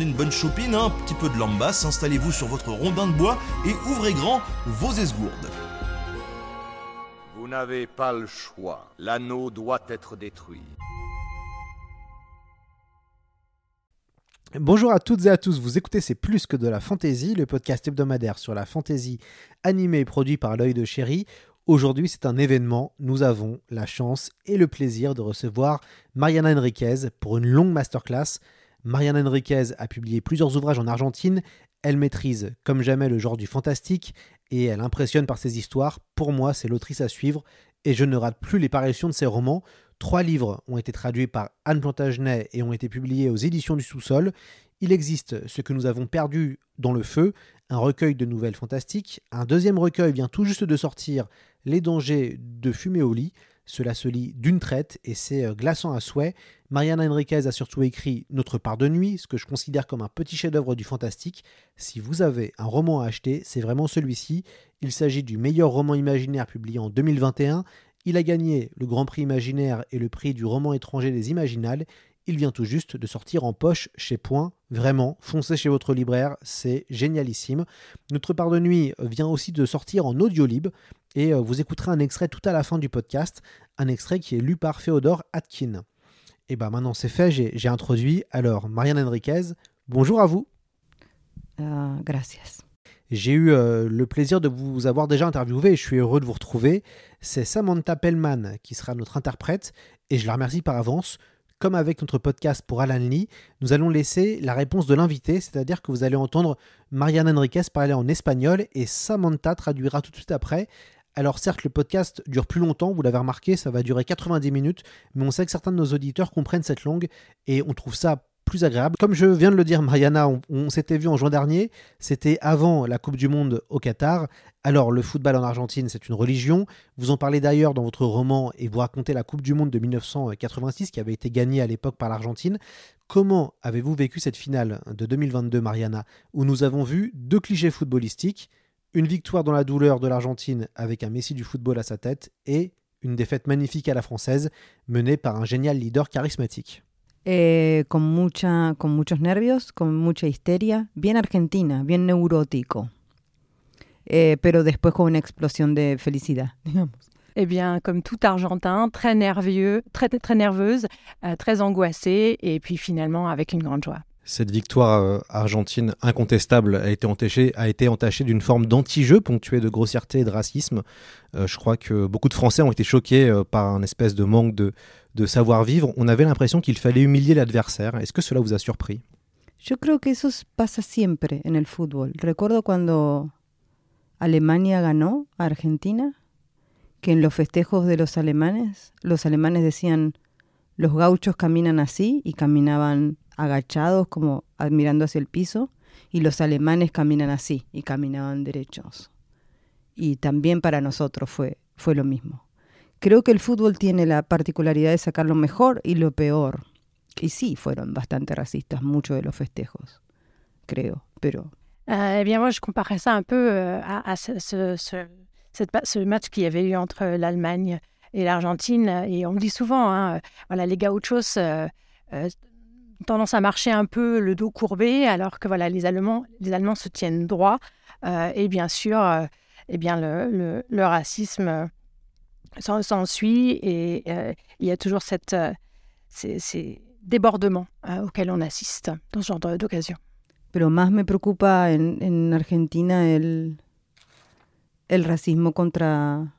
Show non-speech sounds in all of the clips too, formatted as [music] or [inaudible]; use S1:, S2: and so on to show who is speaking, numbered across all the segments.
S1: prenez une bonne chopine, hein, un petit peu de lambasse, installez-vous sur votre rondin de bois et ouvrez grand vos esgourdes.
S2: Vous n'avez pas le choix. L'anneau doit être détruit.
S3: Bonjour à toutes et à tous, vous écoutez C'est plus que de la fantaisie, le podcast hebdomadaire sur la fantaisie animé et produit par l'œil de chéri. Aujourd'hui c'est un événement, nous avons la chance et le plaisir de recevoir Mariana Enriquez pour une longue masterclass. Mariana Enriquez a publié plusieurs ouvrages en Argentine, elle maîtrise comme jamais le genre du fantastique et elle impressionne par ses histoires. Pour moi c'est l'autrice à suivre et je ne rate plus les parutions de ses romans. Trois livres ont été traduits par Anne Plantagenet et ont été publiés aux éditions du sous-sol. Il existe Ce que nous avons perdu dans le feu, un recueil de nouvelles fantastiques. Un deuxième recueil vient tout juste de sortir, Les dangers de fumer au lit. Cela se lit d'une traite et c'est euh, glaçant à souhait. Mariana Enriquez a surtout écrit Notre part de nuit, ce que je considère comme un petit chef-d'œuvre du fantastique. Si vous avez un roman à acheter, c'est vraiment celui-ci. Il s'agit du meilleur roman imaginaire publié en 2021 il a gagné le Grand Prix Imaginaire et le prix du roman étranger des Imaginales. Il vient tout juste de sortir en poche chez Point. Vraiment, foncez chez votre libraire, c'est génialissime. Notre part de nuit vient aussi de sortir en audiolib et euh, vous écouterez un extrait tout à la fin du podcast, un extrait qui est lu par Féodore Atkin. Et bien maintenant c'est fait, j'ai introduit. Alors, Marianne Enriquez, bonjour à vous.
S4: Uh, gracias.
S3: J'ai eu euh, le plaisir de vous avoir déjà interviewé et je suis heureux de vous retrouver. C'est Samantha Pellman qui sera notre interprète et je la remercie par avance. Comme avec notre podcast pour Alan Lee, nous allons laisser la réponse de l'invité, c'est-à-dire que vous allez entendre Marianne Enriquez parler en espagnol et Samantha traduira tout de suite après. Alors certes, le podcast dure plus longtemps, vous l'avez remarqué, ça va durer 90 minutes, mais on sait que certains de nos auditeurs comprennent cette langue et on trouve ça plus agréable. Comme je viens de le dire, Mariana, on, s'était vu en juin dernier, c'était avant la Coupe du Monde au Qatar. Alors, le football en Argentine, c'est une religion. Vous en parlez d'ailleurs dans votre roman et vous racontez la Coupe du Monde de 1986 qui avait été gagnée à l'époque par l'Argentine. Comment avez-vous vécu cette finale de 2022, Mariana, où nous avons vu deux clichés footballistiques, une victoire dans la douleur de l'Argentine avec un Messi du football à sa tête et une défaite magnifique à la française menée par un génial leader charismatique?
S4: Eh, con, mucha, con muchos nervios, con mucha histeria, bien argentina, bien neurótico, eh, pero después con una explosión de felicidad, [laughs] digamos.
S5: Eh bien, comme tout Argentin, très nerveux, très, très nerveuse, euh, très angoissée, et puis finalement avec une grande joie.
S3: Cette victoire euh, argentine incontestable a été entachée, d'une forme d'anti-jeu ponctuée de grossièreté et de racisme. Euh, je crois que beaucoup de Français ont été choqués euh, par un espèce de manque de, savoir-vivre. On avait l'impression qu'il fallait humilier l'adversaire. Est-ce que cela vous a surpris?
S4: Je creo que eso pasa siempre en el fútbol. Recuerdo cuando Alemania ganó a Argentina, que en los festejos de los alemanes, los alemanes decían los gauchos caminan así y caminaban agachados como admirando hacia el piso y los alemanes caminan así y caminaban derechos. Y también para nosotros fue, fue lo mismo. Creo que el fútbol tiene la particularidad de sacar lo mejor y lo peor. Y sí, fueron bastante racistas muchos de los festejos, creo, pero...
S5: Euh, eh bien, moi, je comparais ça un peu euh, à, à ce, ce, ce, cette, ce match qu'il y avait eu entre l'Allemagne et l'Argentine. Et on me dit souvent, hein, voilà, les gauchos euh, euh, tendance à marcher un peu le dos courbé, alors que voilà, les Allemands, les Allemands se tiennent droit. Euh, et bien sûr, euh, eh bien le, le, le racisme s'ensuit et euh, il y a toujours cette, euh, ces, ces débordements euh, auxquels on assiste dans ce genre d'occasion.
S4: Pero más me preocupa en, en Argentina el, el racismo contra,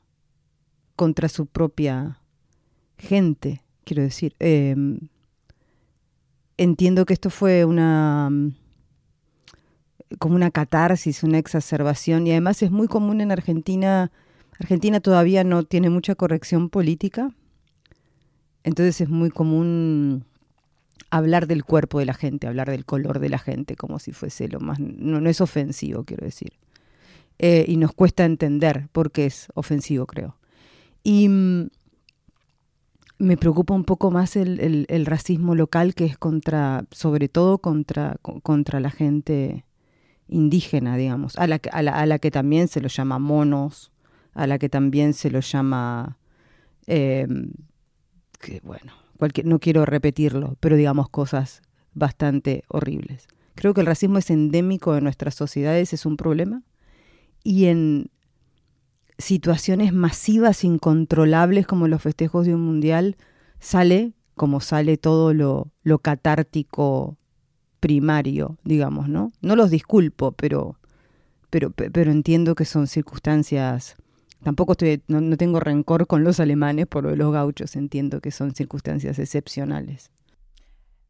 S4: contra su propia gente, quiero decir. Eh, entiendo que esto fue una como una catarsis, una exacerbación y además es muy común en Argentina. Argentina todavía no tiene mucha corrección política, entonces es muy común hablar del cuerpo de la gente, hablar del color de la gente, como si fuese lo más... No, no es ofensivo, quiero decir. Eh, y nos cuesta entender por qué es ofensivo, creo. Y mm, me preocupa un poco más el, racismo local, que es contra, sobre todo contra, co- contra la gente indígena, digamos, a la, que- también se los llama monos, a la que también se los llama, eh, que bueno, cualquier, no quiero repetirlo, pero digamos cosas bastante horribles. Creo que el racismo es endémico en nuestras sociedades, es un problema, y en situaciones masivas, incontrolables como los festejos de un mundial, sale como sale todo lo, lo catártico primario, digamos, ¿no? No los disculpo, pero, pero, pe- pero entiendo que son circunstancias. Tampoco estoy, no, no tengo rencor con los alemanes por lo de los gauchos, entiendo que son circunstancias excepcionales.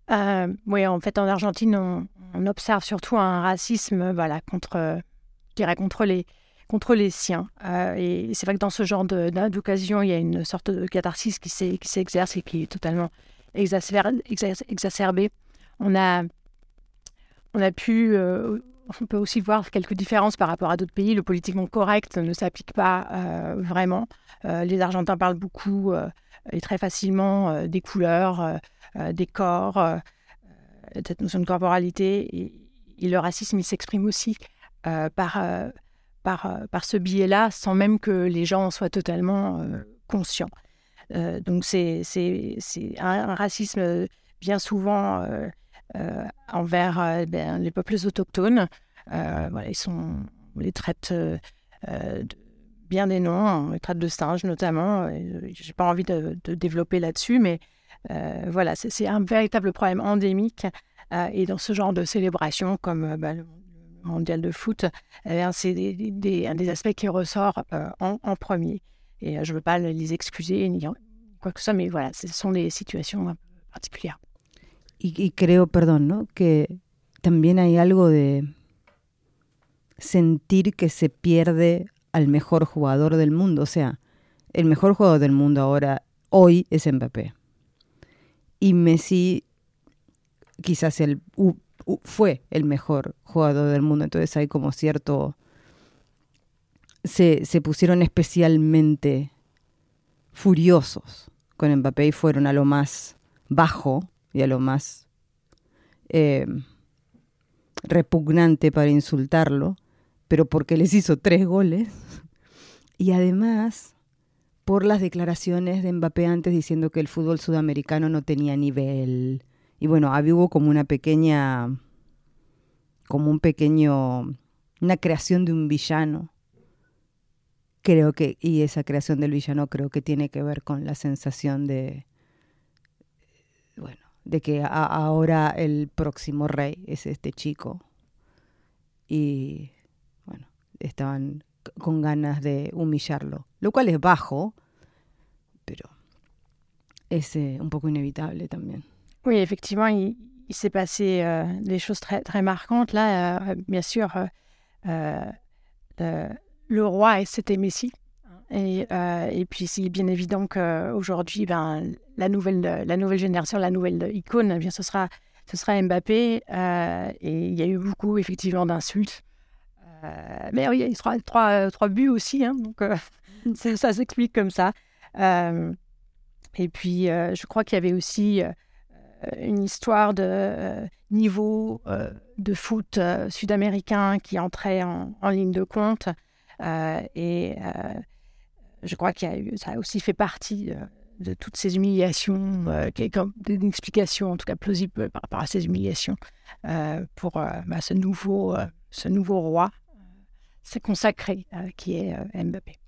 S5: Euh, oui, en fait, en Argentine, on, on observe surtout un racisme, voilà, contre les siens. Euh, et c'est vrai que dans ce genre de- d'occasion, il y a une sorte de catharsis qui s'exerce et qui est totalement exacer- exacer- exacerbée. On a, pu, euh, on peut aussi voir quelques différences par rapport à d'autres pays. Le politiquement correct ne s'applique pas euh, vraiment. Les Argentins parlent beaucoup et très facilement des couleurs, des corps, euh, cette notion de corporalité. Et, et le racisme, il s'exprime aussi par, par, euh, par ce biais-là, sans même que les gens en soient totalement euh, conscients. Euh, donc c'est un, racisme bien souvent envers euh, ben, les peuples autochtones. Voilà, ils sont, on les traite bien des noms, on les traite de singes notamment. Je n'ai pas envie de, développer là-dessus, mais voilà, c'est un véritable problème endémique. Et dans ce genre de célébration, comme euh, bah, mondial de foot, eh c'est un des aspects qui ressort euh, en, premier. Et euh, je ne veux pas les excuser ni quoi que ce soit, mais voilà, ce sont des situations particulières.
S4: Y, y creo, perdón, ¿no? Que también hay algo de sentir que se pierde al mejor jugador del mundo. O sea, el mejor jugador del mundo ahora, hoy, es Mbappé. Y Messi quizás el, fue el mejor jugador del mundo. Entonces hay como cierto... Se, se pusieron especialmente furiosos con Mbappé y fueron a lo más bajo y a lo más eh, repugnante para insultarlo, pero porque les hizo tres goles. Y además por las declaraciones de Mbappé antes diciendo que el fútbol sudamericano no tenía nivel. Y bueno, había hubo como una pequeña, como un pequeño, una creación de un villano. Creo que, y esa creación del villano creo que tiene que ver con la sensación de, bueno, de que ahora el próximo rey es este chico. Y bueno, estaban con ganas de humillarlo, lo cual es bajo, pero es eh, un poco inevitable también.
S5: Oui, effectivement, il, il s'est passé euh, des choses très, très marquantes. Là, euh, bien sûr, euh, euh, le, roi, c'était Messi. Et, euh, et puis, c'est bien évident qu'aujourd'hui, ben, la, nouvelle, la nouvelle génération, la nouvelle icône, eh bien, ce, sera, ce sera Mbappé. euh, et il y a eu beaucoup, effectivement, d'insultes. Euh, mais oui, il y a eu trois, trois, trois buts aussi. hein, donc, euh, [laughs] ça s'explique comme ça. Euh, et puis, euh, je crois qu'il y avait aussi euh, une histoire de euh, niveau euh, de foot euh, sud-américain qui entrait en, ligne de compte. Euh, et euh, je crois eu, ça a aussi fait partie euh, de toutes ces humiliations, euh, qui est comme une explication en tout cas plausible par rapport à ces humiliations euh, pour euh, bah, ce, nouveau, euh, ce nouveau roi, euh, c'est consacré, euh, qui est euh, Mbappé.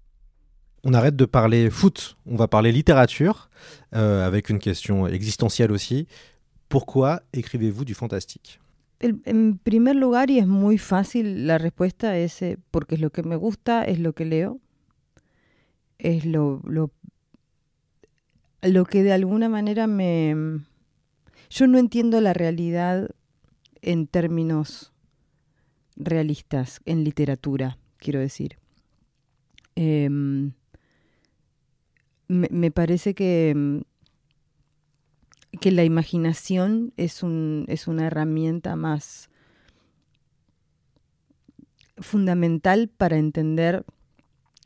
S3: On arrête de parler foot, on va parler littérature, euh, avec une question existentielle aussi. Pourquoi écrivez-vous du fantastique
S4: en primer lugar, y es muy fácil, la respuesta es eh, porque es lo que me gusta, es lo que leo, es lo, lo, lo que de alguna manera me... Yo no entiendo la realidad en términos realistas, en literatura, quiero decir. Em, me, parece que, em, que la imaginación es, un, es una herramienta más fundamental para entender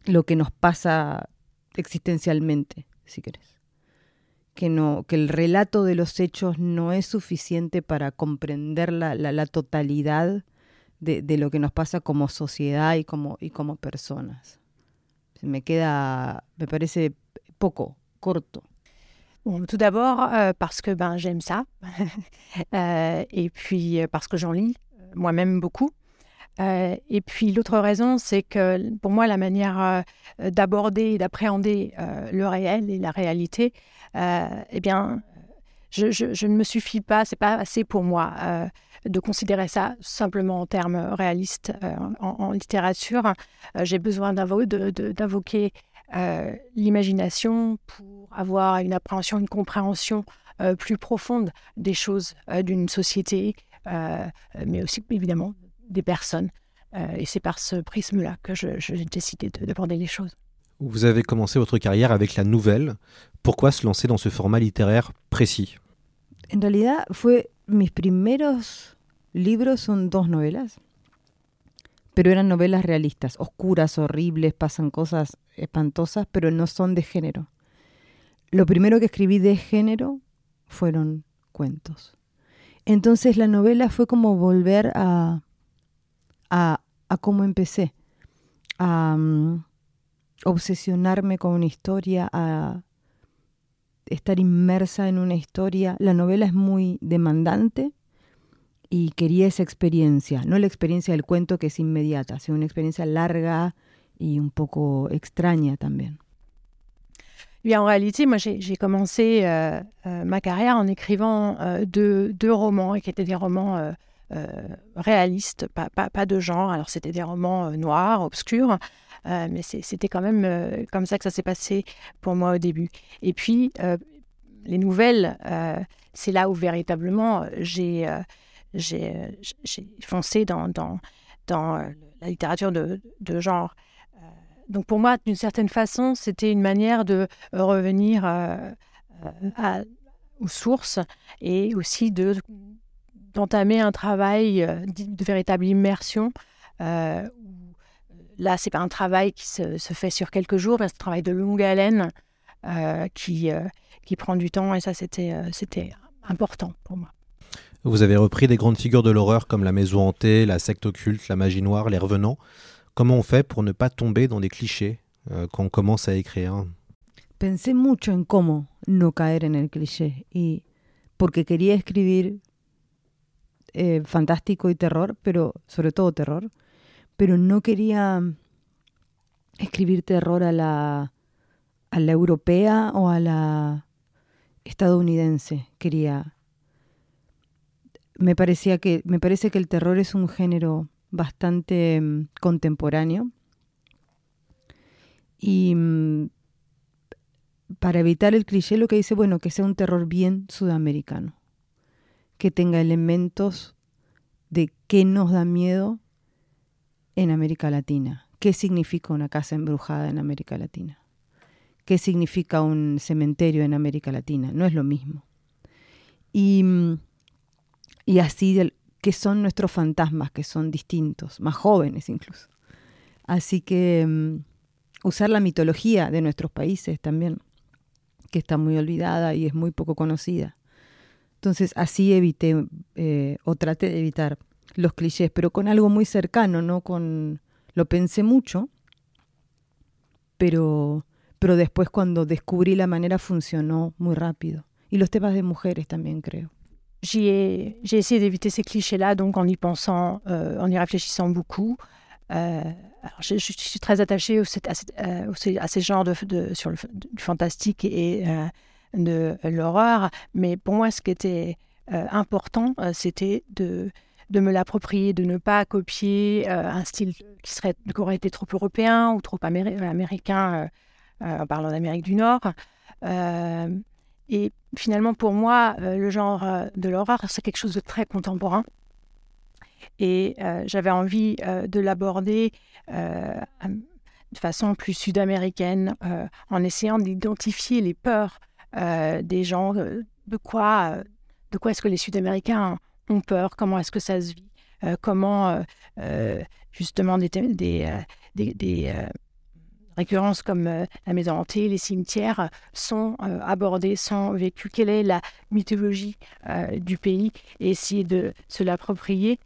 S4: lo que nos pasa existencialmente, si querés. Que, no, que el relato de los hechos no es suficiente para comprender la, la, la totalidad de, de, lo que nos pasa como sociedad y como, y como personas. Me queda, me parece poco, corto.
S5: Bon, tout d'abord, euh, parce que ben, j'aime ça, [laughs] euh, et puis euh, parce que j'en lis moi-même beaucoup. Et puis l'autre raison, c'est que pour moi, la manière d'aborder et d'appréhender le réel et la réalité, eh bien, je, ne me suffis pas, c'est pas assez pour moi de considérer ça simplement en termes réalistes en, en, littérature. J'ai besoin d'invoquer l'imagination pour avoir une appréhension, une compréhension plus profonde des choses d'une société, mais aussi évidemment des personnes. Euh, et c'est par ce prisme-là que j'ai je, décidé d'aborder les choses.
S3: Vous avez commencé votre carrière avec la nouvelle. Pourquoi se lancer dans ce format littéraire précis?
S4: En realidad, fue mis primeros libros son dos novelas, pero eran novelas realistas, oscuras, horribles, pasan cosas espantosas, pero no son de género. Lo primero que escribí de género fueron cuentos. Entonces la novela fue como volver a a, a cómo empecé, a um, obsesionarme con una historia, a estar inmersa en una historia. La novela es muy demandante y quería esa experiencia, no la experiencia del cuento que es inmediata, sino una experiencia larga y un poco extraña también.
S5: Bien, en réalité, moi, j'ai commencé euh, euh, ma carrière en écrivant euh, deux, romans, qui étaient des romans réalistes, pas, de genre. Alors c'était des romans noirs, obscurs, mais c'était quand même comme ça que ça s'est passé pour moi au début. Et puis les nouvelles, c'est là où véritablement j'ai foncé dans, dans, dans, la littérature de, de genre. Donc pour moi, d'une certaine façon, c'était une manière de revenir à, aux sources et aussi de d'entamer un travail euh, de véritable immersion. Euh, là, c'est pas un travail qui se, se, fait sur quelques jours, c'est un travail de longue haleine euh, qui, euh, qui prend du temps et ça, euh, c'était important pour moi.
S3: Vous avez repris des grandes figures de l'horreur comme la maison hantée, la secte occulte, la magie noire, les revenants. Comment on fait pour ne pas tomber dans des clichés euh, quand on commence à écrire
S4: Pensé mucho en cómo no caer en el cliché y porque quería escribir eh, fantástico y terror, pero sobre todo terror, pero no quería escribir terror a la, a la europea o a la estadounidense. Quería. Me parecía que. Me parece que el terror es un género bastante um, contemporáneo. Y um, para evitar el cliché lo que dice, bueno, que sea un terror bien sudamericano que tenga elementos de qué nos da miedo en América Latina. ¿Qué significa una casa embrujada en América Latina? ¿Qué significa un cementerio en América Latina? No es lo mismo. Y, y así, ¿qué son nuestros fantasmas? Que son distintos, más jóvenes incluso. Así que um, usar la mitología de nuestros países también, que está muy olvidada y es muy poco conocida. Entonces así evité eh, o traté de evitar los clichés, pero con algo muy cercano, no con lo pensé mucho, pero pero después cuando descubrí la manera funcionó muy rápido. Y los temas de mujeres también creo.
S5: J'ai essayé d'éviter ces clichés-là, donc en y pensant, euh, en y réfléchissant beaucoup. Euh, alors je, suis très attachée au, à, ces genres de, de, sur le fantastique et, euh, de l'horreur. Mais pour moi, ce qui était euh, important, euh, c'était de, de me l'approprier, de ne pas copier euh, un style qui, serait, qui aurait été trop européen ou trop améri américain en parlant d'Amérique du Nord. et finalement, pour moi, le genre de l'horreur, c'est quelque chose de très contemporain. Et j'avais envie de l'aborder de façon plus sud-américaine, en essayant d'identifier les peurs euh, des gens euh, de quoi, de quoi est-ce que les Sud-Américains ont peur, comment est-ce que ça se vit, comment justement des, des, récurrences comme la maison hantée, les cimetières sont abordés, sont vécus. Quelle est la mythologie du pays et essayer de se l'approprier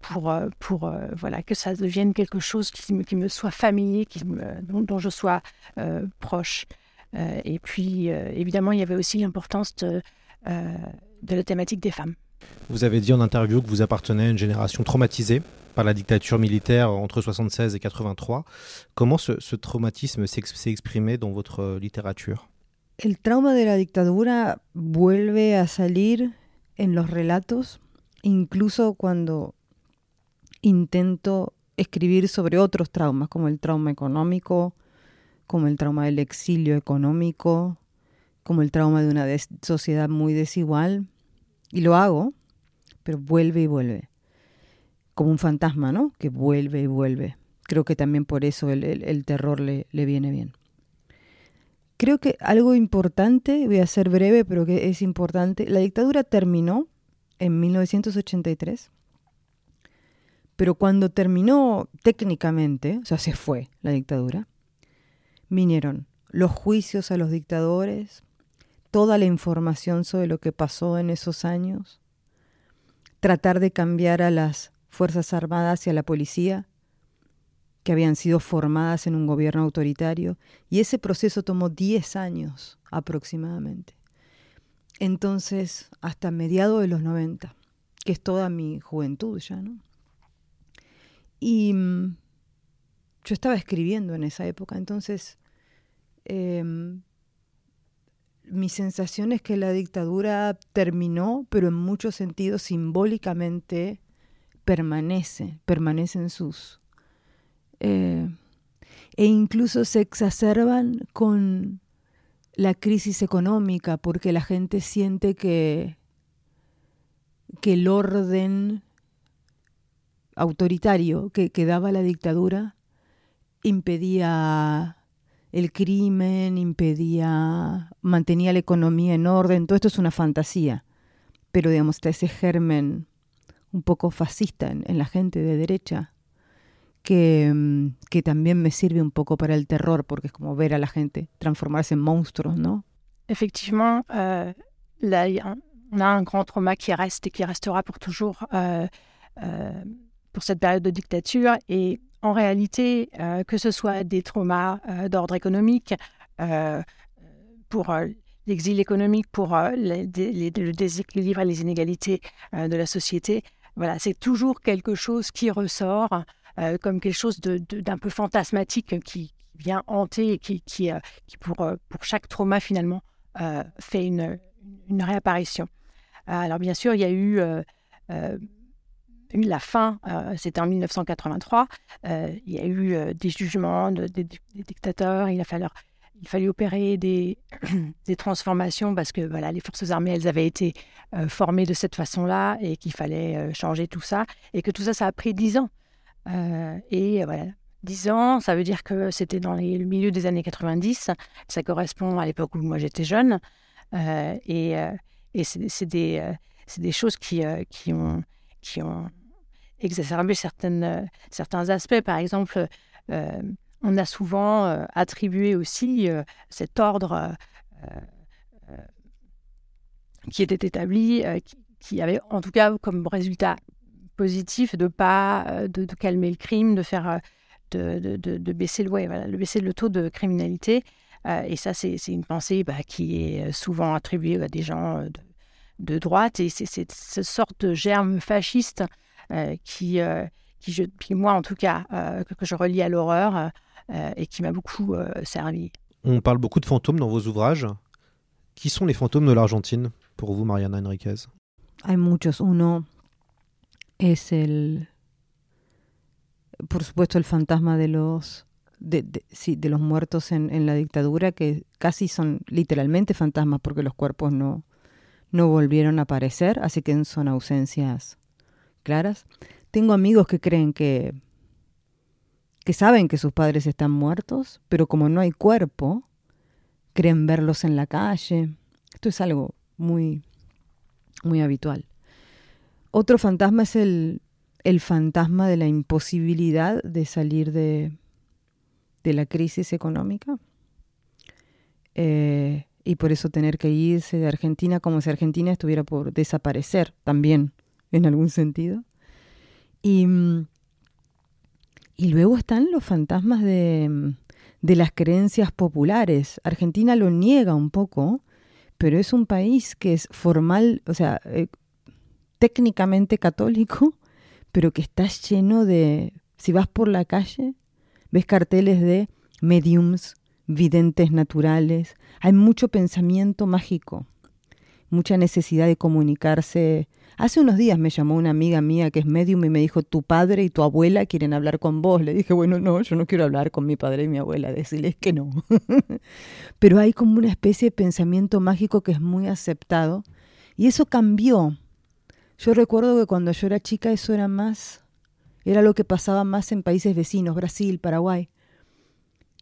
S5: pour, euh, pour euh, voilà, que ça devienne quelque chose qui me, qui me soit familier, qui dont, dont, je sois euh, proche. et puis, évidemment, il y avait aussi l'importance de la thématique des femmes.
S3: Vous avez dit en interview que vous appartenez à une génération traumatisée par la dictature militaire entre 76 et 83. Comment ce, ce traumatisme s'est exprimé dans votre littérature?
S4: El trauma de la dictadura vuelve a salir en los relatos, incluso cuando intento escribir sobre otros traumas, como el trauma económico, como el trauma del exilio económico, como el trauma de una sociedad muy desigual. Y lo hago, pero vuelve y vuelve. Como un fantasma, ¿no? Que vuelve y vuelve. Creo que también por eso el, terror le, le viene bien. Creo que algo importante, voy a ser breve, pero que es importante, la dictadura terminó en 1983 pero cuando terminó técnicamente, o sea, se fue la dictadura, vinieron los juicios a los dictadores, toda la información sobre lo que pasó en esos años, tratar de cambiar a las Fuerzas Armadas y a la policía, que habían sido formadas en un gobierno autoritario, y ese proceso tomó 10 años aproximadamente. Entonces, hasta mediados de los 90, que es toda mi juventud ya, ¿no? Y mm, yo estaba escribiendo en esa época, entonces em, mi sensación es que la dictadura terminó, pero en muchos sentidos simbólicamente permanece, permanece en sus... Eh, e incluso se exacerban con la crisis económica, porque la gente siente que, que el orden autoritario que, que daba la dictadura impedía el crimen, impedía, mantenía la economía en orden, todo esto es una fantasía, pero digamos, está ese germen un poco fascista en, en la gente de derecha, que, mm, que, también me sirve un poco para el terror, porque es como ver a la gente transformarse en monstruos, ¿no?
S5: Effectivement, euh, là, on a un grand trauma qui reste et qui restera pour toujours. Euh, euh, pour cette période de dictature. Et en réalité, euh, que ce soit des traumas euh, d'ordre économique, euh, pour l'exil économique, pour le déséquilibre et les inégalités de la société, voilà, c'est toujours quelque chose qui ressort comme quelque chose d'un peu fantasmatique qui vient hanter et qui, pour, chaque trauma finalement fait une réapparition. Alors bien sûr, il y a eu la fin, euh, c'était en 1983, euh, il y a eu euh, des jugements de, des, dictateurs, il a fallu, opérer [clears throat] des, transformations parce que voilà, les forces armées, elles avaient été formées de cette façon-là et qu'il fallait changer tout ça et que tout ça, ça a pris dix ans. et voilà, dix ans, ça veut dire que c'était dans le milieu des années 90, ça correspond à l'époque où moi j'étais jeune et, c'est des, choses qui ont exacerbé certaines, euh, certains aspects. Par exemple, euh, on a souvent euh, attribué aussi cet ordre qui était établi, qui, avait en tout cas comme résultat positif de pas de, calmer le crime, de faire de, de, baisser le le baisser le taux de criminalité. et ça, c'est une pensée bah, qui est souvent attribuée à des gens de, droite. Et c'est cette sorte de germe fasciste qui, euh, qui, je, qui, moi en tout cas, euh, que, que, je relie à l'horreur et qui m'a beaucoup servi.
S3: On parle beaucoup de fantômes dans vos ouvrages. Qui sont les fantômes de l'Argentine pour vous, Mariana Enriquez?
S4: Hay muchos. Uno es el, por supuesto, el fantasma de los de, de, sí, de los muertos en, en, la dictadura, que casi son literalmente fantasmas porque los cuerpos no, no volvieron a aparecer, así que son ausencias Tengo amigos que creen que, que saben que sus padres están muertos, pero como no hay cuerpo, creen verlos en la calle Esto es algo muy, muy habitual. Otro fantasma es el, el fantasma de la imposibilidad de salir de, de la crisis económica. Eh, y por eso tener que irse de Argentina como si Argentina estuviera por desaparecer también, en algún sentido. Y, y luego están los fantasmas de, de las creencias populares. Argentina lo niega un poco, pero es un país que es formal, o sea, eh, técnicamente católico, [laughs] pero que está lleno de, si vas por la calle, ves carteles de mediums, videntes naturales, hay mucho pensamiento mágico, mucha necesidad de comunicarse. Hace unos días me llamó una amiga mía que es medium y me dijo, tu padre y tu abuela quieren hablar con vos. Le dije, bueno, no, yo no quiero hablar con mi padre y mi abuela, decirles que no. [laughs] Pero hay como una especie de pensamiento mágico que es muy aceptado y eso cambió. Yo recuerdo que cuando yo era chica eso era más, era lo que pasaba más en países vecinos, Brasil, Paraguay.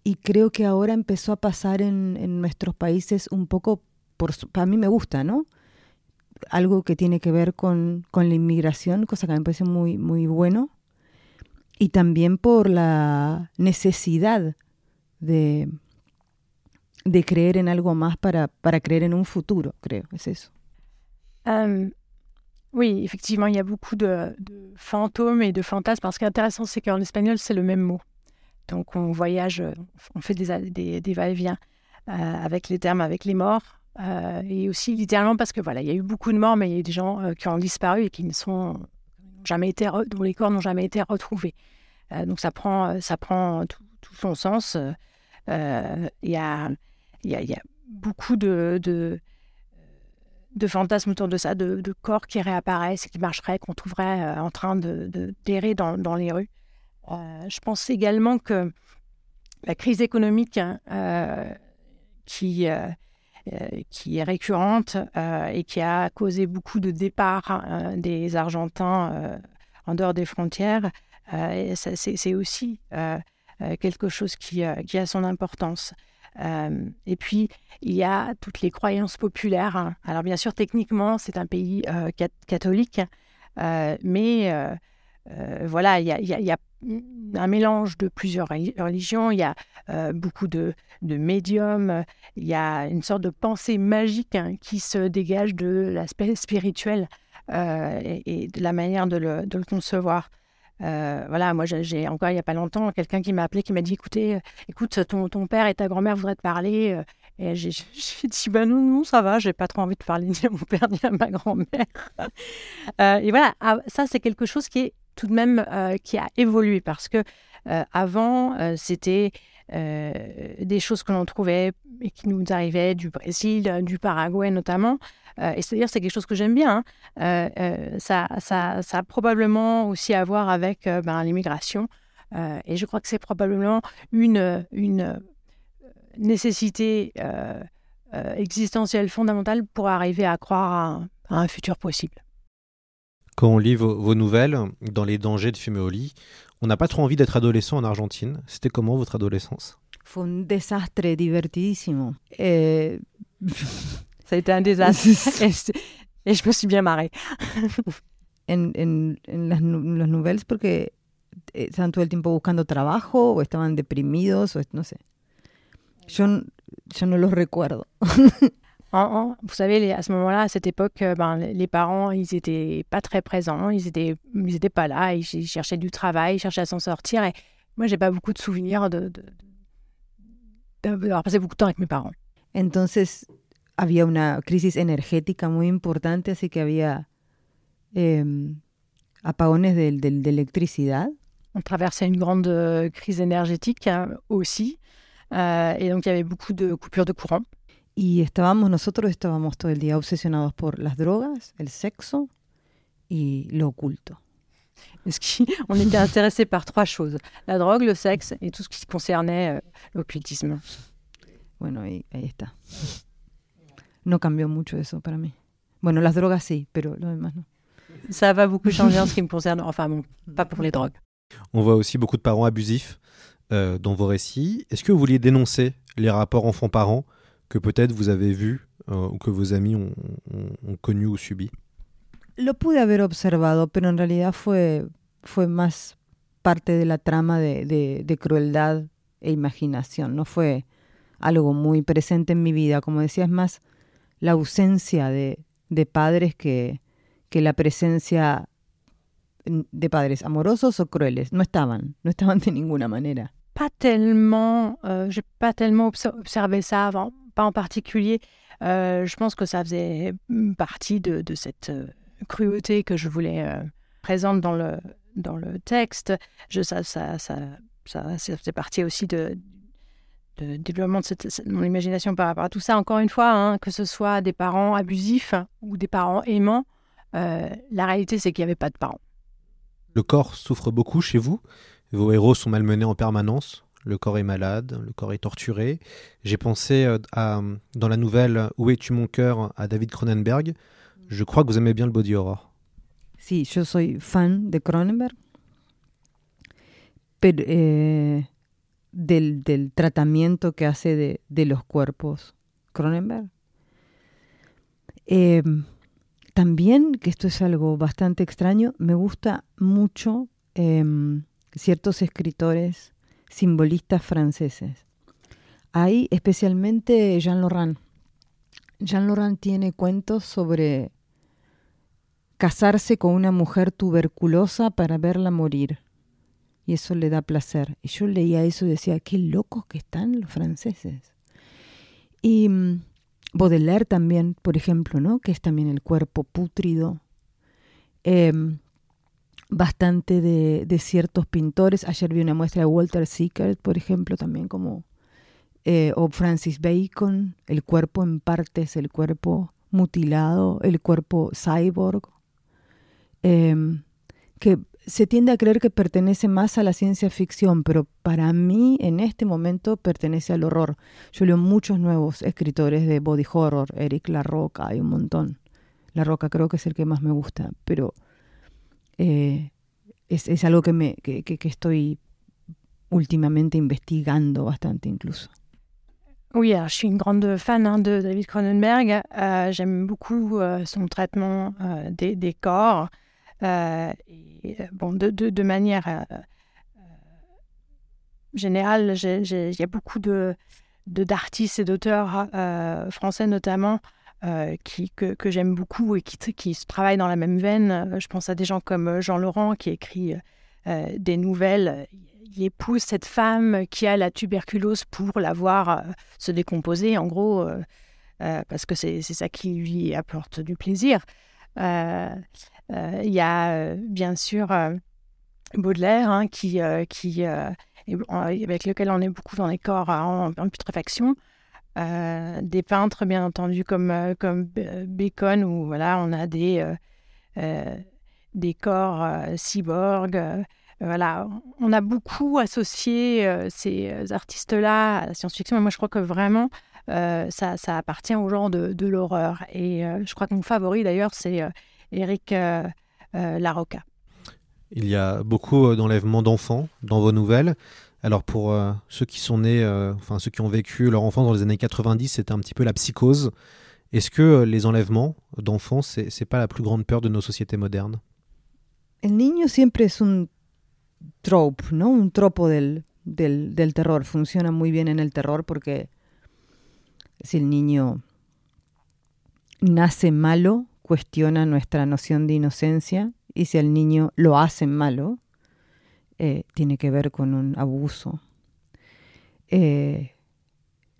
S4: Y creo que ahora empezó a pasar en, en nuestros países un poco, por, para mí me gusta, ¿no? Algo que tiene que ver con, con la inmigración, cosa que me parece muy, muy bueno. Y también por la necesidad de, de creer en algo más para, para creer en un futuro, creo, es eso.
S5: Euh, oui, effectivement, il y a beaucoup de, de fantômes et de fantasmes. Parce que intéressant, c'est qu'en espagnol, c'est le même mot. Donc on voyage, on fait des, des, des va-et-vient euh, avec les termes, avec les morts. Euh, et aussi littéralement parce que voilà, il y a eu beaucoup de morts, mais il y a eu des gens euh, qui ont disparu et qui ne sont jamais été, dont les corps n'ont jamais été retrouvés. Euh, donc ça prend, ça prend tout, son sens. Il y, a, y y a beaucoup de, de, fantasmes autour de ça, de, corps qui réapparaissent, qui marcheraient, qu'on trouverait en train de, de d'errer dans, les rues. Je pense également que la crise économique hein, qui, qui est récurrente et qui a causé beaucoup de départs hein, des Argentins en dehors des frontières, c'est, aussi quelque chose qui, a son importance. Euh, et puis, il y a toutes les croyances populaires. Alors, bien sûr, techniquement, c'est un pays euh, catholique, euh, mais voilà, il y, a, un mélange de plusieurs religions. Il y a beaucoup de, médiums. Il y a une sorte de pensée magique hein, qui se dégage de l'aspect spirituel et, et, de la manière de le, concevoir. Euh, voilà, moi j'ai encore il n'y a pas longtemps quelqu'un qui m'a appelé qui m'a dit écoutez, euh, écoute, ton, père et ta grand-mère voudraient te parler. Euh, et j'ai dit bah non, non, ça va, j'ai pas trop envie de parler ni à mon père ni à ma grand-mère. [laughs] euh, et voilà, ah, ça c'est quelque chose qui est tout de même euh, qui a évolué parce que euh, avant c'était des choses que l'on trouvait et qui nous arrivaient du Brésil, du Paraguay notamment. Euh, et c'est-à-dire, c'est quelque chose que j'aime bien. Hein. Euh, euh, ça, ça, ça, a probablement aussi à voir avec ben, l'immigration. et je crois que c'est probablement une, une nécessité existentielle fondamentale pour arriver à croire à un futur possible.
S3: Quand on lit vos, vos, nouvelles, dans les dangers de fumer au lit, on n'a pas trop envie d'être adolescent en Argentine. C'était comment votre adolescence?
S4: Fue un desastre divertidísimo. Eh, [laughs]
S5: Ça a été un désastre. [laughs] et, je me suis bien marrée. [laughs]
S4: en, en, en las, las nouvelles, porque estaban todo el tiempo buscando trabajo o estaban deprimidos o no sé. Yo, yo no los recuerdo.
S5: Vous savez, à ce moment-là, à cette époque, euh, ben, les parents, ils n'étaient pas très présents, ils n'étaient ils étaient pas là, ils cherchaient du travail, ils cherchaient à s'en sortir. Et moi, j'ai pas beaucoup de souvenirs de, de, d'avoir passé beaucoup de temps avec mes parents.
S4: Entonces, había una crisis energética muy importante, así que había eh, apagones de, de, de, electricidad.
S5: On traversait une grande euh, crise énergétique hein, aussi, euh, et donc il y avait beaucoup de coupures de courant.
S4: Y estábamos, nosotros estábamos todo el día obsesionados por las drogas, el sexo y lo oculto.
S5: Qui, [laughs] on était intéressés par trois choses la drogue, le sexe et tout ce qui concernait euh, l'occultisme.
S4: Bueno, ahí, ahí está. no cambió mucho eso para mí. Bueno, las drogas sí, pero lo demás no.
S5: Ça va beaucoup changer en ce qui me concerne, enfin bon, pas pour les drogues.
S3: On voit aussi beaucoup de parents abusifs euh, dans vos récits. Est-ce que vous vouliez dénoncer les rapports enfants-parents que peut-être vous avez vu euh, ou que vos amis ont, ont- ont connu ou subi
S4: Lo pude haber observado, pero en realidad fue, fue más parte de la trama de, de- de crueldad e imaginación. No fue algo muy presente en mi vida. Como decía, es más la ausencia de, de padres que, que la presencia de padres amorosos o crueles. No estaban, no estaban de ninguna manera.
S5: Pas tellement, euh, j'ai pas tellement obs- observé ça avant, pas en particulier. Euh, je pense que ça faisait partie de, cette euh, cruauté que je voulais euh, présente dans le, dans le texte. Je, ça, ça, ça, ça, ça faisait partie aussi de, développement de mon imagination par rapport à tout ça. Encore une fois, hein, que ce soit des parents abusifs ou des parents aimants, euh, la réalité c'est qu'il n'y avait pas de parents.
S3: Le corps souffre beaucoup chez vous. Vos héros sont malmenés en permanence. Le corps est malade, le corps est torturé. J'ai pensé euh, à, dans la nouvelle Où es-tu mon cœur à David Cronenberg. Je crois que vous aimez bien le body horror.
S4: Sí, yo soy fan de Cronenberg, pero, eh, del, del tratamiento que hace de, de los cuerpos Cronenberg. Eh, también, que esto es algo bastante extraño, me gusta mucho em, ciertos escritores simbolistas franceses. Hay especialmente Jean Laurent. Jean Laurent tiene cuentos sobre casarse con una mujer tuberculosa para verla morir. Y eso le da placer. Y yo leía eso y decía, qué locos que están los franceses. Y mm, Baudelaire también, por ejemplo, ¿no? Que es también el cuerpo pútrido. Em, bastante de, de ciertos pintores. Ayer vi una muestra de Walter Sickert, por ejemplo, también como... eh, o Francis Bacon, el cuerpo en partes, el cuerpo mutilado, el cuerpo cyborg, em, que se tiende a creer que pertenece más a la ciencia ficción, pero para mí en este momento pertenece al horror. Yo leo muchos nuevos escritores de body horror, Eric La Roca, hay un montón. La Roca creo que es el que más me gusta, pero eh, es, es algo que, me, que, que- que estoy últimamente investigando bastante incluso.
S5: Oui, alors, je suis une grande fan hein, de David Cronenberg. Euh, J'aime beaucoup euh, son traitement euh, des, des corps. Euh, et, euh, bon, de, de, de manière euh, générale, il y a beaucoup de d'artistes et d'auteurs français notamment euh, qui, que, que j'aime beaucoup et qui, qui travaillent dans la même veine. Euh, Je pense à des gens comme euh, Jean Laurent qui écrit des nouvelles. Il épouse cette femme qui a la tuberculose pour la voir se décomposer, en gros, parce que c'est ça qui lui apporte du plaisir. Il y a bien sûr Baudelaire hein, qui, qui, avec lequel on est beaucoup dans les corps en, en putréfaction. Euh, des peintres, bien entendu, comme, euh, comme B- Bacon, où voilà, on a des, euh, euh, des corps euh, cyborgs. euh, voilà, on a beaucoup associé euh, ces euh, artistes-là à la science-fiction, moi je crois que vraiment euh, ça, ça appartient au genre de, de l'horreur. Et euh, je crois que mon favori d'ailleurs, c'est euh, Eric euh, euh, Larocca.
S3: Il y a beaucoup euh, d'enlèvements d'enfants dans vos nouvelles. Alors pour euh, ceux qui sont nés, euh, enfin ceux qui ont vécu leur enfance dans les années 90, c'était un petit peu la psychose. Est-ce que euh, les enlèvements d'enfants, c'est c'est pas la plus grande peur de nos sociétés modernes?
S4: El niño siempre es un trope, ¿no? Un tropo del, terror. Funciona muy bien en el terror porque si el niño nace malo, cuestiona nuestra noción de inocencia y si el niño lo hacen malo, eh, tiene que ver con un abuso. Eh,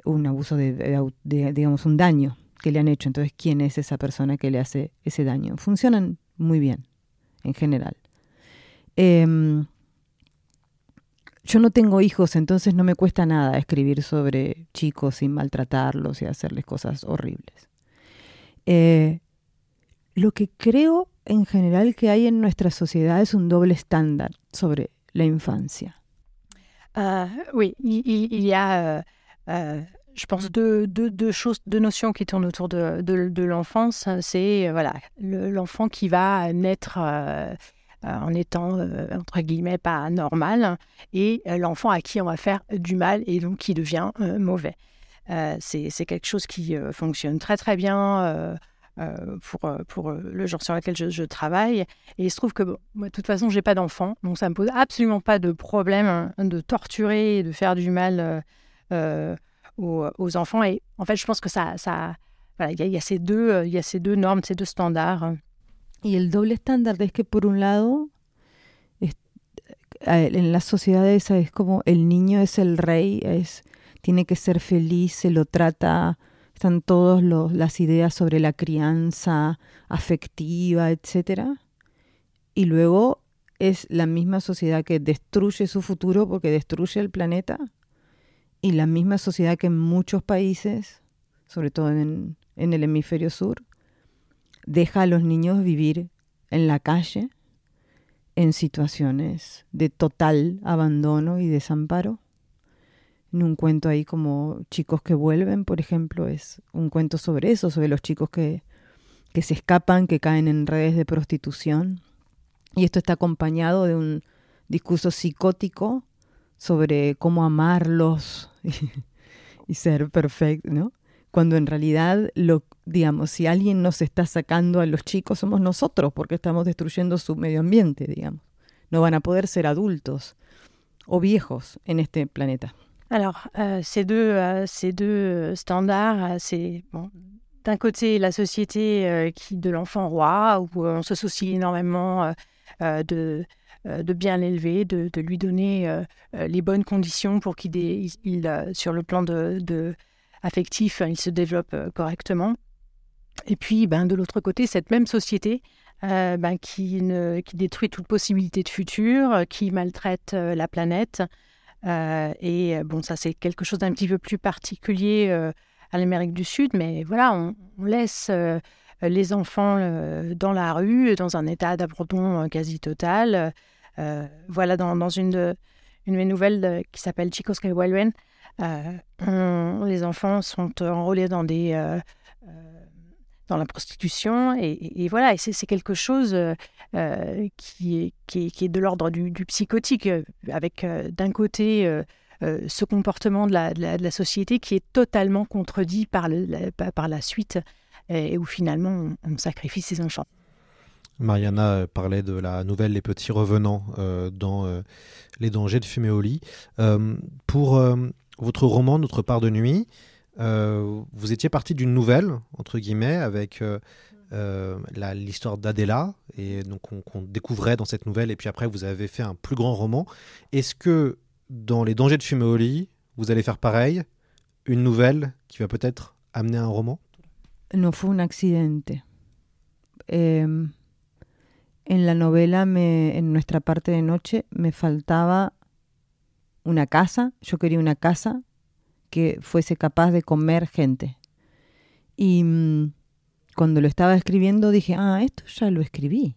S4: un abuso de, digamos, un daño que le han hecho. Entonces, ¿quién es esa persona que le hace ese daño? Funcionan muy bien, en general. Em, yo no tengo hijos, entonces no me cuesta nada escribir sobre chicos sin maltratarlos y hacerles cosas horribles. Eh, lo que creo en general que hay en nuestra sociedad es un doble estándar sobre la infancia.
S5: Euh, oui, il, y a, euh, euh, je pense, deux, deux, choses, deux notions qui tournent autour de, de, l'enfance. C'est euh, voilà, le- l'enfant qui va naître en étant, entre guillemets, pas normal, et l'enfant à qui on va faire du mal et donc qui devient mauvais. c'est quelque chose qui fonctionne très très bien pour, pour le genre sur lequel je, travaille. Et il se trouve que, moi, de toute façon, j'ai pas d'enfant, donc ça me pose absolument pas de problème hein, de torturer et de faire du mal aux, aux, enfants. Et en fait, je pense que ça, ça, voilà, il y, y, a ces deux, y a ces deux normes, ces deux standards.
S4: Y el doble estándar es que por un lado en las sociedades es como el niño es el rey, es tiene que ser feliz, se lo trata, están todas las ideas sobre la crianza afectiva, etcétera. Y luego es la misma sociedad que destruye su futuro porque destruye el planeta y la misma sociedad que en muchos países, sobre todo en, en el hemisferio sur, deja a los niños vivir en la calle en situaciones de total abandono y desamparo. Un cuento ahí como Chicos que vuelven, por ejemplo, es un cuento sobre eso, sobre los chicos que, que se escapan, que caen en redes de prostitución. Y esto está acompañado de un discurso psicótico sobre cómo amarlos [laughs] y, ser perfecto, ¿no? Cuando en realidad, lo, digamos, si alguien nos está sacando a los chicos, somos nosotros, porque estamos destruyendo su medio ambiente, digamos. No van a poder ser adultos o viejos en este planeta.
S5: Alors, euh, ces, deux, euh, deux standards, euh, c'est d'un côté la société euh, qui de l'enfant roi, où on se soucie énormément euh, de, bien l'élever, de, de, lui donner les bonnes conditions pour qu'il, il, sur le plan de, affectif, il se développe correctement. Et puis, ben, de l'autre côté, cette même société euh, ben, qui, détruit toute possibilité de futur, qui maltraite euh, la planète. Euh, et bon, ça, c'est quelque chose d'un petit peu plus particulier à l'Amérique du Sud, mais voilà, on, laisse les enfants dans la rue, dans un état d'abandon quasi total. voilà, dans, une, une de mes nouvelles qui s'appelle Chicos que vuelven, les enfants sont enrôlés dans des dans la prostitution. Et, voilà, c'est quelque chose euh, euh, qui, est, qui, est, de l'ordre du, psychotique, euh, avec d'un côté ce comportement de la, de, la, société qui est totalement contredit par, le, la, par la suite, et, où finalement on, sacrifie ses enchants.
S3: Mariana parlait de la nouvelle Les Petits Revenants dans Les dangers de fumer au lit. pour votre roman Notre part de nuit, euh, vous étiez parti d'une nouvelle, entre guillemets, avec euh, euh, l'histoire d'Adela, et donc on, découvrait dans cette nouvelle, et puis après vous avez fait un plus grand roman. Est-ce que dans Les dangers de fumer au lit, vous allez faire pareil, une nouvelle qui va peut-être amener un roman?
S4: No fue un accidente. En la novela, me, en nuestra parte de noche, me faltaba una casa. Yo quería una casa que fuese capaz de comer gente. Y mm, cuando lo estaba escribiendo dije, ah, esto ya lo escribí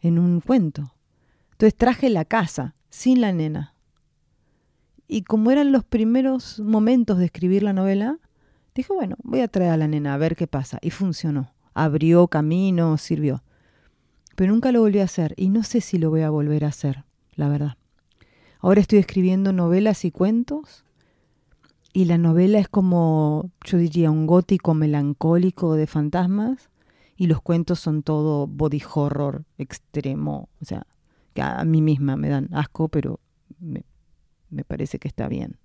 S4: en un cuento. Entonces traje la casa sin la nena. Y como eran los primeros momentos de escribir la novela, dije, bueno, voy a traer a la nena a ver qué pasa. Y funcionó. Abrió camino, sirvió. Pero nunca lo volví a hacer y no sé si lo voy a volver a hacer, la verdad. Ahora estoy escribiendo novelas y cuentos y la novela es como, yo diría, un gótico melancólico de fantasmas y los cuentos son todo body horror extremo, o sea, que a mí misma me dan asco, pero me, me parece que está bien.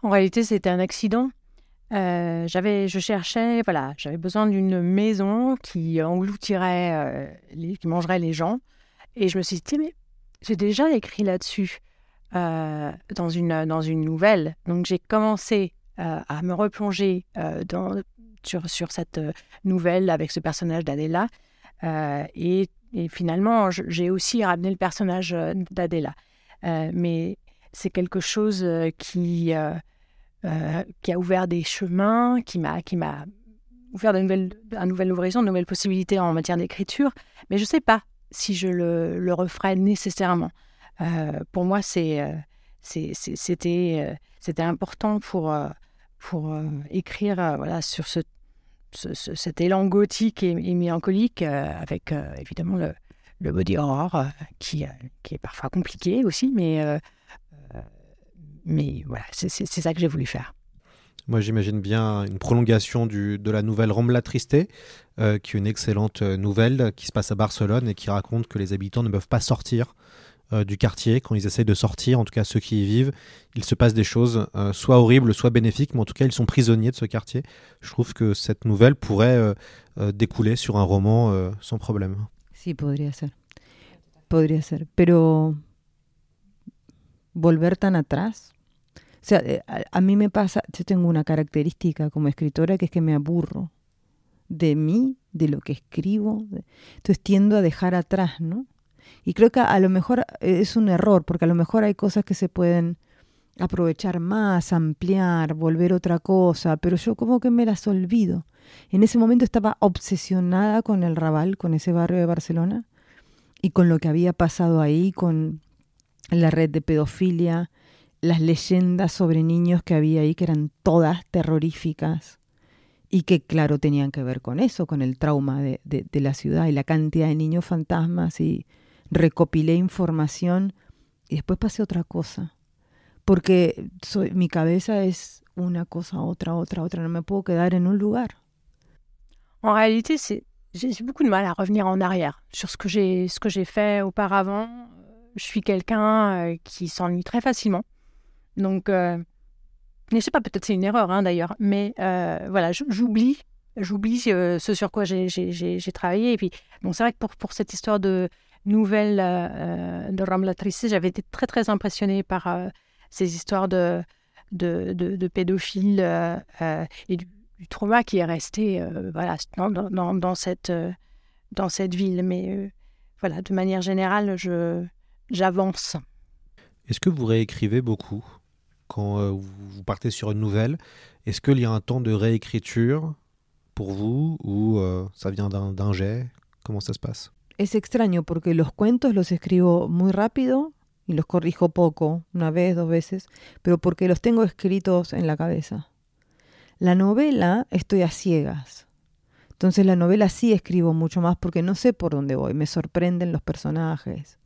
S5: En réalité, c'était un accident. Euh, j'avais, je cherchais, voilà, j'avais besoin d'une maison qui engloutirait, euh, les, qui mangerait les gens, et je me suis dit, mais j'ai déjà écrit là-dessus. Euh, dans, une, dans une nouvelle. Donc j'ai commencé euh, à me replonger euh, sur, sur cette nouvelle avec ce personnage d'Adela. Et, et, finalement, j'ai aussi ramené le personnage d'Adela. mais c'est quelque chose qui, qui a ouvert des chemins, qui m'a ouvert de nouvelles, un nouvel horizon, de nouvelles possibilités en matière d'écriture. Mais je ne sais pas si je le, le referai nécessairement. Euh, pour moi, euh, c'était, euh, c'était important pour, écrire sur ce, cet élan gothique et, mélancolique, avec évidemment le, body horror, qui, est parfois compliqué aussi, mais, c'est ça que j'ai voulu faire.
S3: Moi, j'imagine bien une prolongation de la nouvelle Rambla Triste, euh, qui est une excellente nouvelle qui se passe à Barcelone et qui raconte que les habitants ne peuvent pas sortir euh, du quartier. Quand ils essayent de sortir, en tout cas ceux qui y vivent, il se passe des choses euh, soit horribles, soit bénéfiques, mais en tout cas, ils sont prisonniers de ce quartier. Je trouve que cette nouvelle pourrait euh, découler sur un roman sans problème.
S4: Sí, podría ser. Podría ser. Pero volver tan atrás. O sea, eh, a, a mí me pasa, yo tengo una característica como escritora que es que me aburro de mí, de lo que escribo. entonces tiendo a dejar atrás, ¿no? Y creo que a, lo mejor eh, es un error, porque a lo mejor hay cosas que se pueden aprovechar más, ampliar, volver otra cosa, pero yo como que me las olvido. En ese momento estaba obsesionada con el Raval, con ese barrio de Barcelona, y con lo que había pasado ahí, con la red de pedofilia, las leyendas sobre niños que había ahí, que eran todas terroríficas, y que claro tenían que ver con eso, con el trauma de, de- de la ciudad y la cantidad de niños fantasmas, y recopilé información, y después pasé a otra cosa, porque soy, mi cabeza es una cosa, otra, otra, otra, no me puedo quedar en un lugar.
S5: En réalité, j'ai beaucoup de mal à revenir en arrière sur ce que j'ai fait auparavant. Je suis quelqu'un euh, qui s'ennuie très facilement. Donc, euh, je sais pas, peut-être c'est une erreur hein, d'ailleurs, mais euh, voilà, j'oublie, j'oublie euh, ce sur quoi j'ai travaillé. Et puis, bon, c'est vrai que pour, pour cette histoire de nouvelle euh, euh, de Rambla Triste, j'avais été très très impressionnée par euh, ces histoires de, de, de, pédophiles et du, du trauma qui est resté voilà, dans, dans- dans, cette, dans cette ville. Mais voilà, de manière générale, je, j'avance.
S3: Est-ce que vous réécrivez beaucoup quand vous partez sur une nouvelle? Est-ce qu'il y a un temps de réécriture pour vous ou ça vient d'un jet? Comment ça se passe?
S4: Es extraño porque los cuentos los escribo muy rápido y los corrijo poco, una vez, dos veces, pero porque los tengo escritos en la cabeza. La novela estoy a ciegas. Entonces la novela sí escribo mucho más porque no sé por dónde voy, me sorprenden los personajes,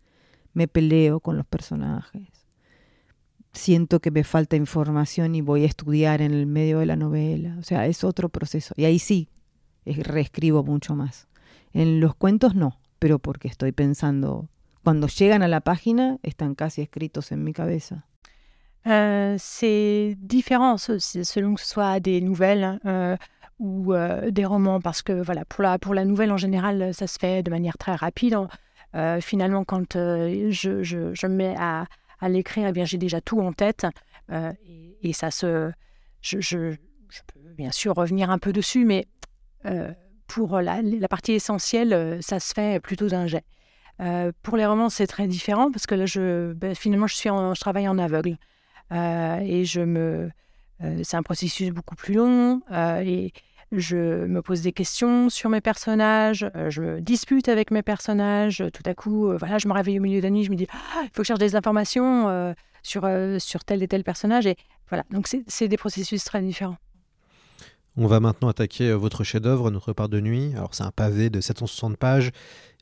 S4: me peleo con los personajes, siento que me falta información y voy a estudiar en el medio de la novela, o sea, es otro proceso. Y ahí sí, es- reescribo mucho más. En los cuentos no, pero porque estoy pensando, cuando llegan a la página, están casi escritos en mi cabeza.
S5: Euh, c'est différent se- se- selon que ce soit des nouvelles euh, ou euh, des romans, parce que voilà, pour la, pour la nouvelle en général, ça se fait de manière très rapide. Euh, finalement, quand je, je, je me mets à, à l'écrire, eh bien, j'ai déjà tout en tête et, et ça se, je, je, peux bien sûr revenir un peu dessus, mais pour la, la partie essentielle, euh, ça se fait plutôt d'un jet. Euh, pour les romans, c'est très différent parce que là, ben, finalement, je, travaille en aveugle. Euh, et euh, c'est un processus beaucoup plus long euh, et je me pose des questions sur mes personnages, euh, je me dispute avec mes personnages. Tout à coup, euh, voilà, je me réveille au milieu de la nuit, je me dis, ah, il faut que je cherche des informations euh, sur, euh, sur tel et tel personnage. Et voilà, donc c'est des processus très différents.
S3: On va maintenant attaquer euh, votre chef-d'œuvre, Notre part de nuit. Alors c'est un pavé de 760 pages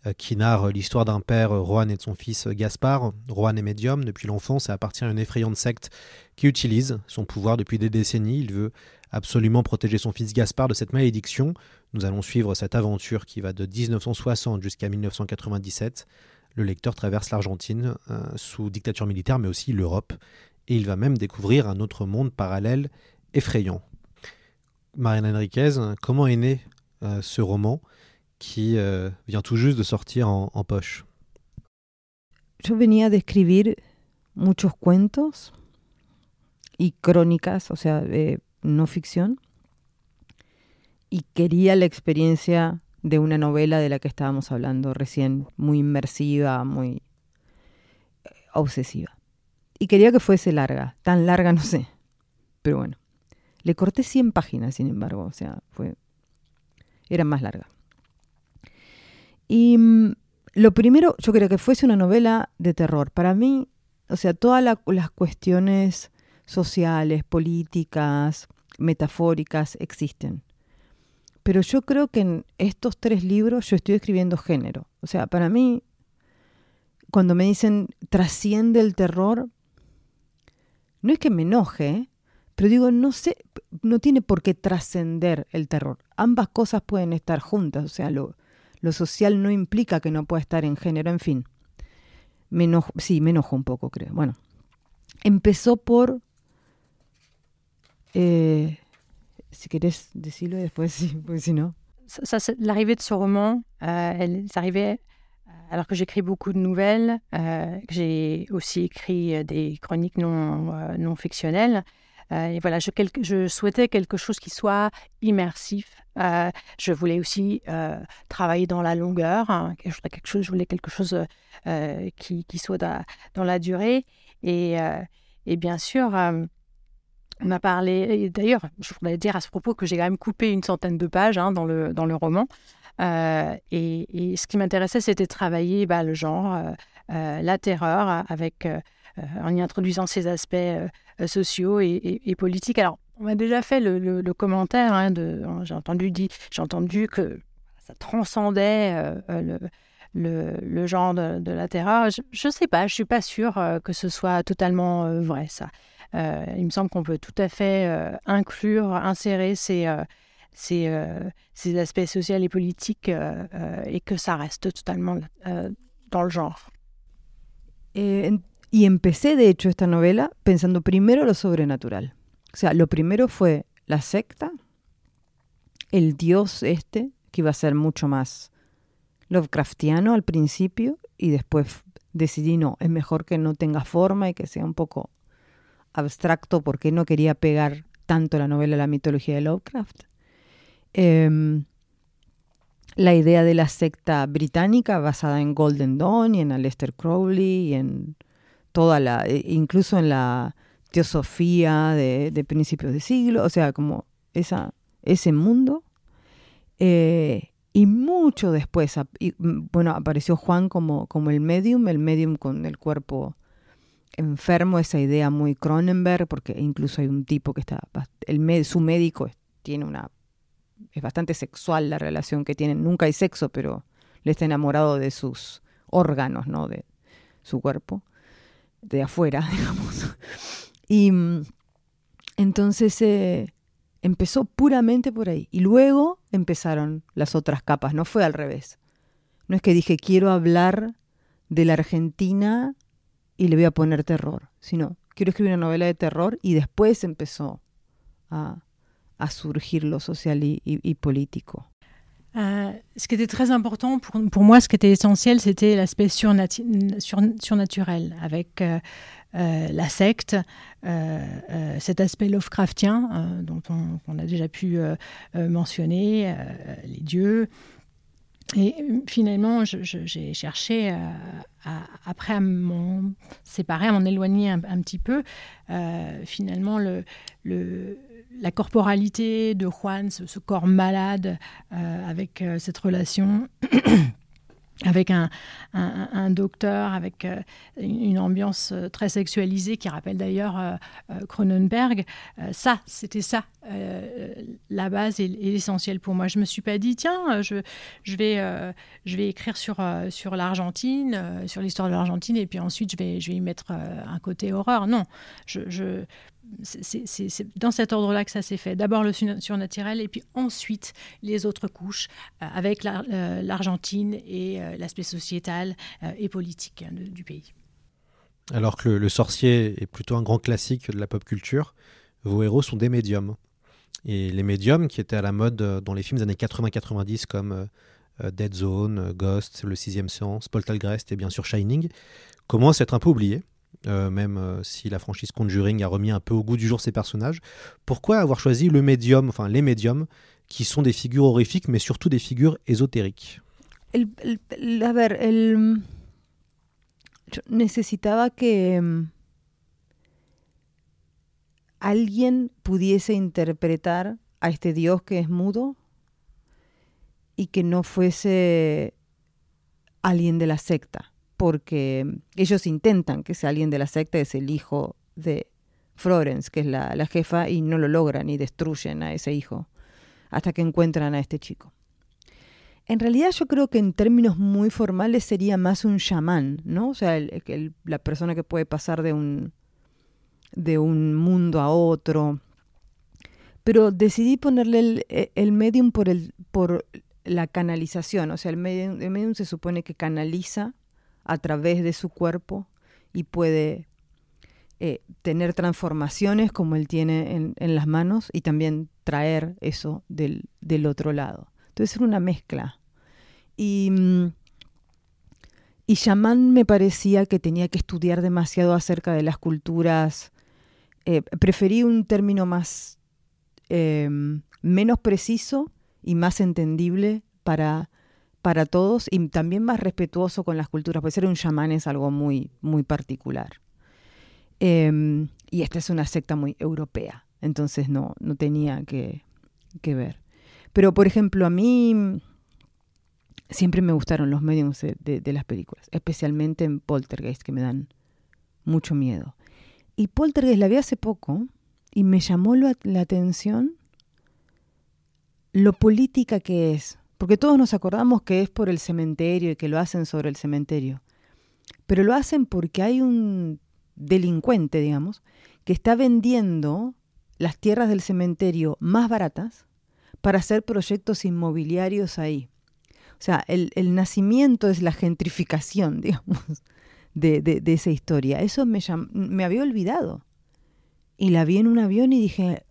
S3: euh, qui narre l'histoire d'un père, euh, Rohan, et de son fils euh, Gaspard. Rohan est médium depuis l'enfance et appartient à une effrayante secte qui utilise son pouvoir depuis des décennies. Il veut absolument protéger son fils Gaspard de cette malédiction. Nous allons suivre cette aventure qui va de 1960 jusqu'à 1997. Le lecteur traverse l'Argentine euh, sous dictature militaire, mais aussi l'Europe. Et il va même découvrir un autre monde parallèle effrayant. Marianne Enriquez, comment est né euh, ce roman qui euh, vient tout juste de sortir en, poche
S4: Yo venía de escribir muchos cuentos y crónicas, o sea, no ficción, y quería la experiencia de una novela de la que estábamos hablando recién, muy inmersiva, muy eh, obsesiva. Y quería que fuese larga, tan larga no sé, pero bueno. Le corté 100 páginas, sin embargo, o sea, fue era más larga. Y mm, lo primero, yo quería que fuese una novela de terror. Para mí, o sea, todas la- las cuestiones sociales, políticas, metafóricas existen. Pero yo creo que en estos tres libros yo estoy escribiendo género. O sea, para mí, cuando me dicen trasciende el terror, no es que me enoje, Pero digo, no sé, no tiene por qué trascender el terror. Ambas cosas pueden estar juntas, o sea, lo, lo social no implica que no pueda estar en género, en fin. Me enojo, sí, me enojo un poco, creo. Bueno, empezó por... Eh, si querés decirlo después, [laughs] si no...
S5: L'arrivée de ce roman, euh, elle est arrivée alors que j'écris beaucoup de nouvelles, euh, j'ai aussi écrit euh, des chroniques non, euh, non fictionnelles. Euh, et voilà, je, souhaitais quelque chose qui soit immersif. Euh, je voulais aussi euh, travailler dans la longueur. Hein, je voulais quelque chose qui, soit da, dans la durée. Et, bien sûr, on a parlé. D'ailleurs, je voudrais dire à ce propos que j'ai quand même coupé une centaine de pages hein, dans, le, dans le roman. Et, ce qui m'intéressait, c'était travailler bah, le genre, la terreur, avec, en y introduisant ces aspects sociaux et, et, et, politiques. Alors, on m'a déjà fait le, commentaire, hein, de, j'ai entendu, entendu que ça transcendait le, le, genre de, la terreur. Je ne sais pas, je ne suis pas sûre que ce soit totalement vrai, ça. il me semble qu'on peut tout à fait inclure, insérer ces ces, euh, aspects sociaux et politiques euh, euh, et que ça reste totalement dans le genre.
S4: Eh, y empecé, de hecho, esta novela pensando primero lo sobrenatural. O sea, lo primero fue la secta, el dios este, que iba a ser mucho más Lovecraftiano al principio, y después decidí no, es mejor que no tenga forma y que sea un poco abstracto porque no quería pegar tanto la novela a la mitología de Lovecraft. Eh, la idea de la secta británica basada en Golden Dawn y en Aleister Crowley y en toda la, e, incluso en la teosofía de, de principios de siglo, o sea, como esa, ese mundo. Eh, y mucho después, y, bueno, apareció Juan como, como el medium, el medium con el cuerpo enfermo, esa idea muy Cronenberg, porque incluso hay un tipo que está, el, su médico tiene una es bastante sexual la relación que tienen. Nunca hay sexo, pero le está enamorado de sus órganos, ¿no? De su cuerpo, de afuera, [laughs] digamos. Y mm, entonces eh, empezó puramente por ahí. Y luego empezaron las otras capas, no fue al revés. No es que dije, quiero hablar de la Argentina y le voy a poner terror, sino quiero escribir una novela de terror y después empezó a, surgir lo social y, politico.
S5: Euh, ce qui était très important pour, moi, ce qui était essentiel, c'était l'aspect surnatu sur, surnaturel, avec euh, euh, la secte, cet aspect Lovecraftien dont on, a déjà pu mentionner, les dieux. Et finalement, j'ai cherché après à m'en séparer, à m'en éloigner un, petit peu. finalement, le, le la corporalité de Juan, ce, corps malade euh, avec euh, cette relation [coughs] avec un, un, docteur, avec euh, une ambiance très sexualisée qui rappelle d'ailleurs Cronenberg. ça, c'était ça, la base et, l'essentiel pour moi. Je me suis pas dit, tiens, je, je, vais, je vais écrire sur, sur l'Argentine, sur l'histoire de l'Argentine, et puis ensuite je vais, je vais y mettre un côté horreur. Non, je c'est dans cet ordre-là que ça s'est fait. D'abord le surnaturel et puis ensuite les autres couches euh, avec l'Argentine euh, et euh, l'aspect sociétal et politique hein, du pays.
S3: Alors que le, sorcier est plutôt un grand classique de la pop culture, vos héros sont des médiums. Et les médiums qui étaient à la mode dans les films des années 80-90 comme Dead Zone, Ghost, Le Sixième Sens, Poltergeist et bien sûr Shining, commencent à être un peu oubliés. Euh, même euh, si la franchise Conjuring a remis un peu au goût du jour ces personnages. Pourquoi avoir choisi le médium, enfin les médiums, qui sont des figures horrifiques, mais surtout des figures ésotériques?
S4: El, el, A ver, el, yo necesitaba que alguien pudiese interpretar a este Dios que es mudo y que no fuese alguien de la secta porque ellos intentan que sea alguien de la secta, es el hijo de Florence, que es la, la jefa, y no lo logran y destruyen a ese hijo hasta que encuentran a este chico. En realidad yo creo que en términos muy formales sería más un chamán, ¿no? O sea, el, el, la persona que puede pasar de un, de un mundo a otro, pero decidí ponerle el, e, el medium por, por la canalización, o sea, el medium se supone que canaliza a través de su cuerpo y puede eh, tener transformaciones como él tiene en, las manos y también traer eso del, del otro lado. Entonces era una mezcla. Y, mm, y Shaman me parecía que tenía que estudiar demasiado acerca de las culturas. Eh, preferí un término más eh, menos preciso y más entendible para, para todos y también más respetuoso con las culturas, porque ser un chamán es algo muy, muy particular. Eh, y esta es una secta muy europea, entonces no, no tenía que, que ver. Pero, por ejemplo, a mí siempre me gustaron los mediums de, las películas, especialmente en Poltergeist, que me dan mucho miedo. Y Poltergeist la vi hace poco y me llamó la, la atención lo política que es, porque todos nos acordamos que es por el cementerio y que lo hacen sobre el cementerio, pero lo hacen porque hay un delincuente, digamos, que está vendiendo las tierras del cementerio más baratas para hacer proyectos inmobiliarios ahí. O sea, el, nacimiento es la gentrificación, [laughs] digamos, de, de, de esa historia. Eso me, me había olvidado. Y la vi en un avión y dije,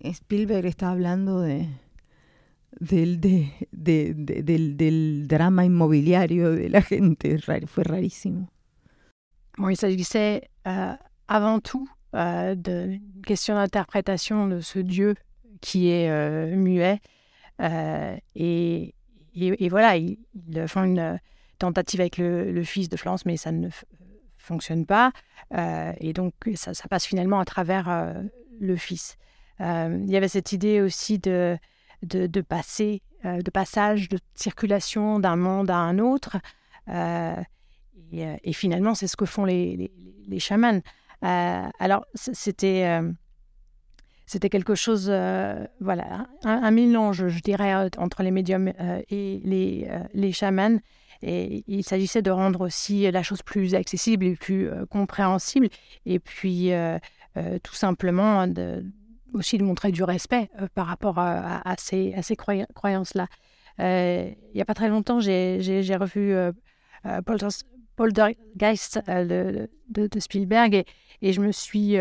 S4: Spielberg está hablando de, del, de, de, de la gente. Fue rarísimo.
S5: Il s'agissait euh, avant tout euh, d'une question d'interprétation de ce Dieu qui est euh, muet. Et, et, et, voilà, ils, ils, font une tentative avec le, fils de Florence, mais ça ne fonctionne pas. et donc, ça, passe finalement à travers le fils. Euh, il y avait cette idée aussi de, de, passer, euh, de passage, de circulation d'un monde à un autre. Euh, et, et, finalement, c'est ce que font les, les, chamans. alors, c'était quelque chose, euh, voilà, un, mélange, je dirais, entre les médiums euh, et les, euh, les chamans. Et il s'agissait de rendre aussi la chose plus accessible et plus compréhensible. Et puis, tout simplement, de, aussi de montrer du respect par rapport à, ces, croyances-là. il n'y a pas très longtemps, j'ai revu Poltergeist de, de, de, Spielberg et, je me suis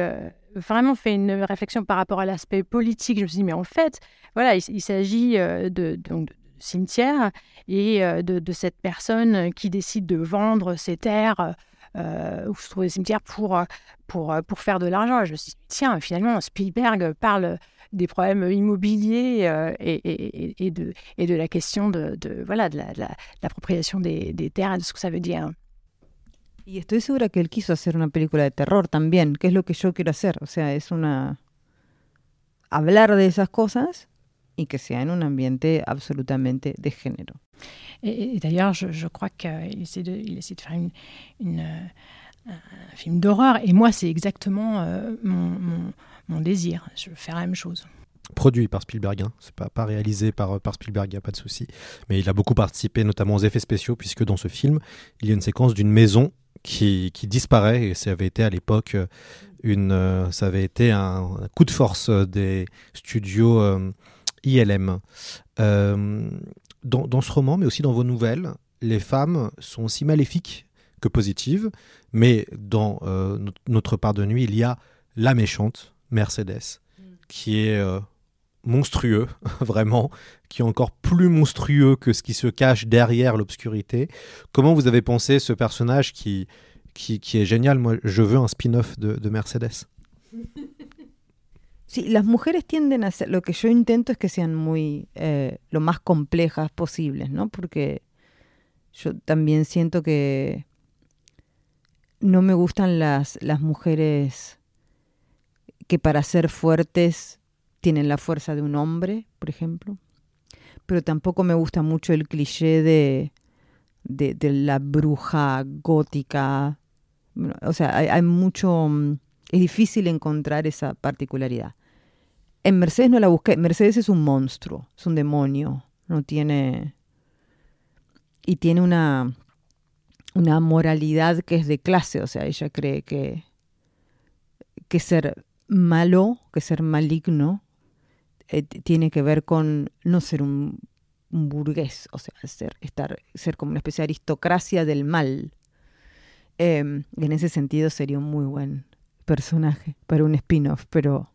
S5: vraiment fait une réflexion par rapport à l'aspect politique. Je me suis dit, mais en fait, voilà, il, s'agit de, de, cimetière et de, cette personne qui décide de vendre ses terres euh, ou se trouver des cimetières pour, pour, pour faire de l'argent. Je me suis dit, tiens, finalement, Spielberg parle des problèmes immobiliers euh, et, et, et, de, et de la question de, de voilà, de l'appropriation la, de des, des terres et de ce que ça veut dire.
S4: Y estoy segura que él quiso hacer una película de terror también, que es lo que yo quiero hacer. O sea, es una. hablar de esas cosas y que sea en un ambiente absolutamente de género.
S5: Et, et d'ailleurs, je, je, crois qu'il essaie, de, il essaie de faire une, une, un film d'horreur. Et moi, c'est exactement euh, mon, mon, mon, désir. Je veux faire la même chose.
S3: Produit par Spielberg, hein. c'est pas, pas réalisé par, par Spielberg, il n'y a pas de souci. Mais il a beaucoup participé, notamment aux effets spéciaux, puisque dans ce film, il y a une séquence d'une maison qui, qui, disparaît et ça avait été à l'époque une euh, ça avait été un, un, coup de force des studios euh, ILM euh, dans, dans, ce roman mais aussi dans vos nouvelles les femmes sont aussi maléfiques que positives mais dans euh, notre part de nuit il y a la méchante Mercedes mm. qui est euh, monstrueux, [laughs] vraiment, qui est encore plus monstrueux que ce qui se cache derrière l'obscurité. Comment vous avez pensé ce personnage qui, qui, qui est génial? Moi, je veux un spin-off de, de Mercedes. [laughs]
S4: Sí, las mujeres tienden a ser, lo que yo intento es que sean muy, eh, lo más complejas posibles, ¿no? Porque yo también siento que no me gustan las, las mujeres que para ser fuertes tienen la fuerza de un hombre, por ejemplo. Pero tampoco me gusta mucho el cliché de, de, la bruja gótica. O sea, hay, hay, mucho... Es difícil encontrar esa particularidad. En Mercedes no la busqué. Mercedes es un monstruo, es un demonio. No tiene... Y tiene una, una moralidad que es de clase. O sea, ella cree que, que ser malo, que ser maligno, eh, tiene que ver con no ser un, burgués, o sea, ser, estar, ser como una especie de aristocracia del mal. Em, en ese sentido sería un muy buen personaje para un spin-off, pero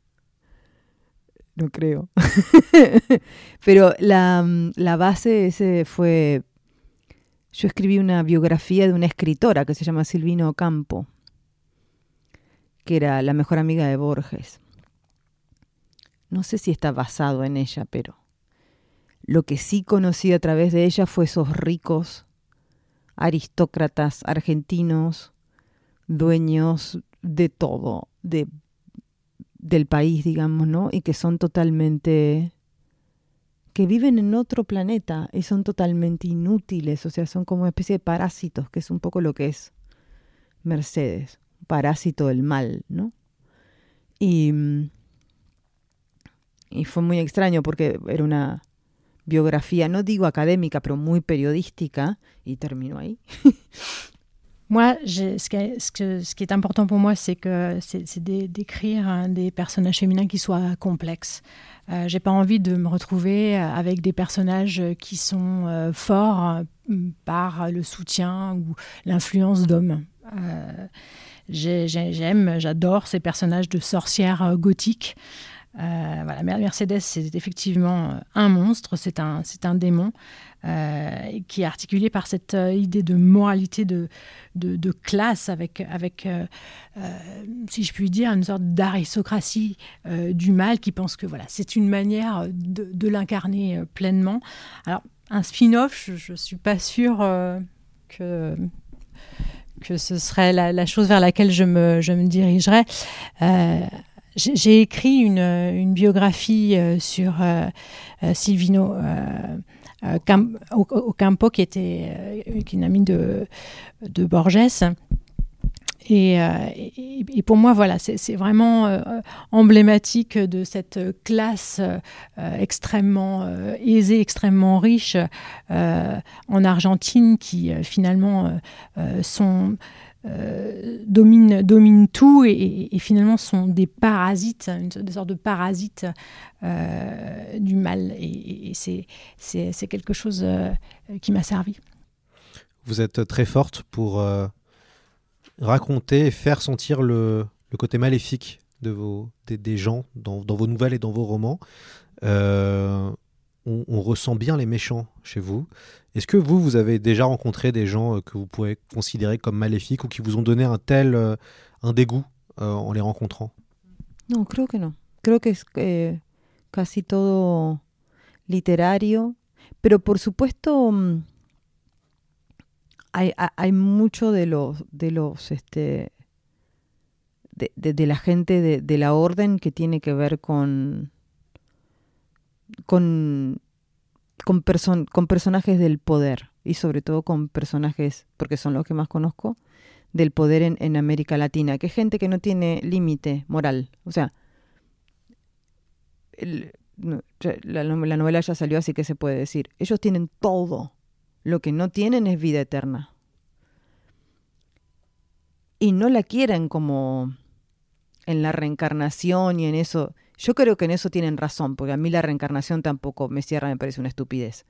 S4: no creo. [laughs] pero la, la base ese fue yo escribí una biografía de una escritora que se llama Silvino Campo, que era la mejor amiga de Borges. No sé si está basado en ella, pero lo que sí conocí a través de ella fue esos ricos aristócratas argentinos, dueños de todo, de, del país, digamos, ¿no? Y que son totalmente que viven en otro planeta y son totalmente inútiles, o sea, son como una especie de parásitos, que es un poco lo que es Mercedes, parásito del mal, ¿no? Y, y fue muy extraño porque era una biografía, no digo académica, pero muy periodística, y terminó ahí. [laughs]
S5: Moi, ce qui, est important pour moi, c'est d'écrire des personnages féminins qui soient complexes. Euh, J'ai pas envie de me retrouver avec des personnages qui sont euh, forts euh, par le soutien ou l'influence d'hommes. Euh, j'aime, j'adore ces personnages de sorcières gothiques. Euh, voilà, Mercedes, c'est effectivement un monstre, c'est un, c'est un démon. Euh, qui est articulé par cette euh, idée de moralité, de, de, classe, avec, avec euh, si je puis dire, une sorte d'aristocratie du mal qui pense que voilà, c'est une manière de, l'incarner pleinement. Alors, un spin-off, je ne suis pas sûre que que ce serait la, chose vers laquelle je me, je me dirigerais. J'ai écrit une, biographie sur Silvino euh, au, Campo, qui était euh, une amie de, Borges. Et, euh, et, pour moi, voilà, c'est vraiment emblématique de cette classe extrêmement aisée, extrêmement riche en Argentine, qui finalement sont euh, dominent, domine tout et, finalement sont des parasites, une sorte, de parasites euh, du mal. Et, c'est quelque chose euh, qui m'a servi.
S3: Vous êtes très forte pour raconter et faire sentir le, le, côté maléfique de vos, des, gens dans, vos nouvelles et dans vos romans. On, ressent bien les méchants chez vous. Est-ce que vous, vous avez déjà rencontré des gens euh, que vous pouvez considérer comme maléfiques ou qui vous ont donné un tel euh, un dégoût euh, en les rencontrant?
S4: Non, creo que no. Creo que es eh, casi todo literario, pero por supuesto mm, hay, hay mucho de los de los de la gente de, de, la orden que tiene que ver con con con, con personajes del poder y sobre todo con personajes, porque son los que más conozco, del poder en, en América Latina, que es gente que no tiene límite moral. O sea, la, la novela ya salió, así que se puede decir, ellos tienen todo, lo que no tienen es vida eterna. Y no la quieren como en la reencarnación y en eso yo creo que en eso tienen razón, porque a mí la reencarnación tampoco me cierra, me parece una estupidez.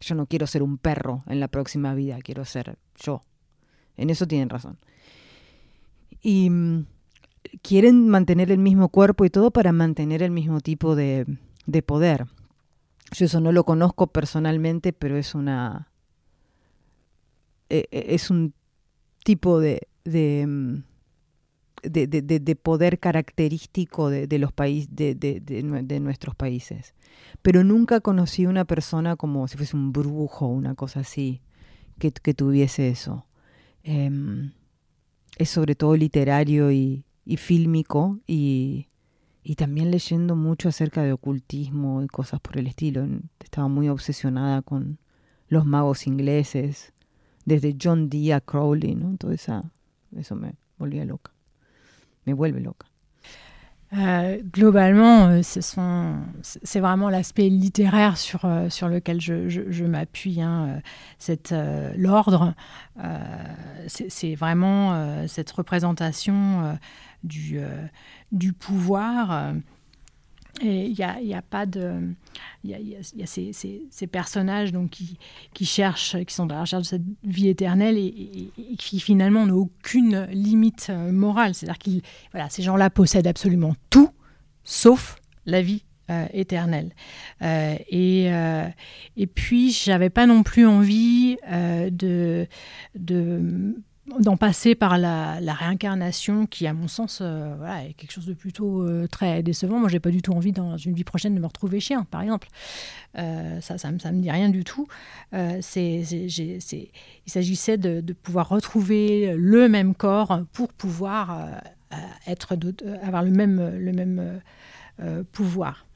S4: Yo no quiero ser un perro en la próxima vida, quiero ser yo. En eso tienen razón. Y mm, quieren mantener el mismo cuerpo y todo para mantener el mismo tipo de, de poder. Yo eso no lo conozco personalmente, pero es una. E, e, es un tipo de, de mm, de, de, de, poder característico de, los países de, nuestros países. Pero nunca conocí una persona como si fuese un brujo una cosa así que, que tuviese eso. Em, es sobre todo literario y, y fílmico y, y, también leyendo mucho acerca de ocultismo y cosas por el estilo. Estaba muy obsesionada con los magos ingleses, desde John Dee a Crowley, ¿no? Todo esa, eso me volvía loca. Me vuelve loca.
S5: Euh, globalement, euh, ce sont, c'est vraiment l'aspect littéraire sur, euh, sur lequel je, je, m'appuie. Hein, cette, l'ordre, c'est, vraiment cette représentation du, du pouvoir et il n'y a, y a, pas de. Il y a, ces, personnages donc, qui, cherchent, qui sont dans la recherche de cette vie éternelle et, qui finalement n'ont aucune limite euh, morale. C'est-à-dire que voilà, ces gens-là possèdent absolument tout sauf la vie euh, éternelle. Euh, et, euh, et puis, j'avais pas non plus envie de d'en passer par la, réincarnation qui, à mon sens, euh, voilà, est quelque chose de plutôt euh, très décevant. Moi, j'ai pas du tout envie dans une vie prochaine de me retrouver chien, par exemple. Euh, ça, ça, me dit rien du tout. c'est, il s'agissait de, pouvoir retrouver le même corps pour pouvoir être, avoir le même, le même pouvoir.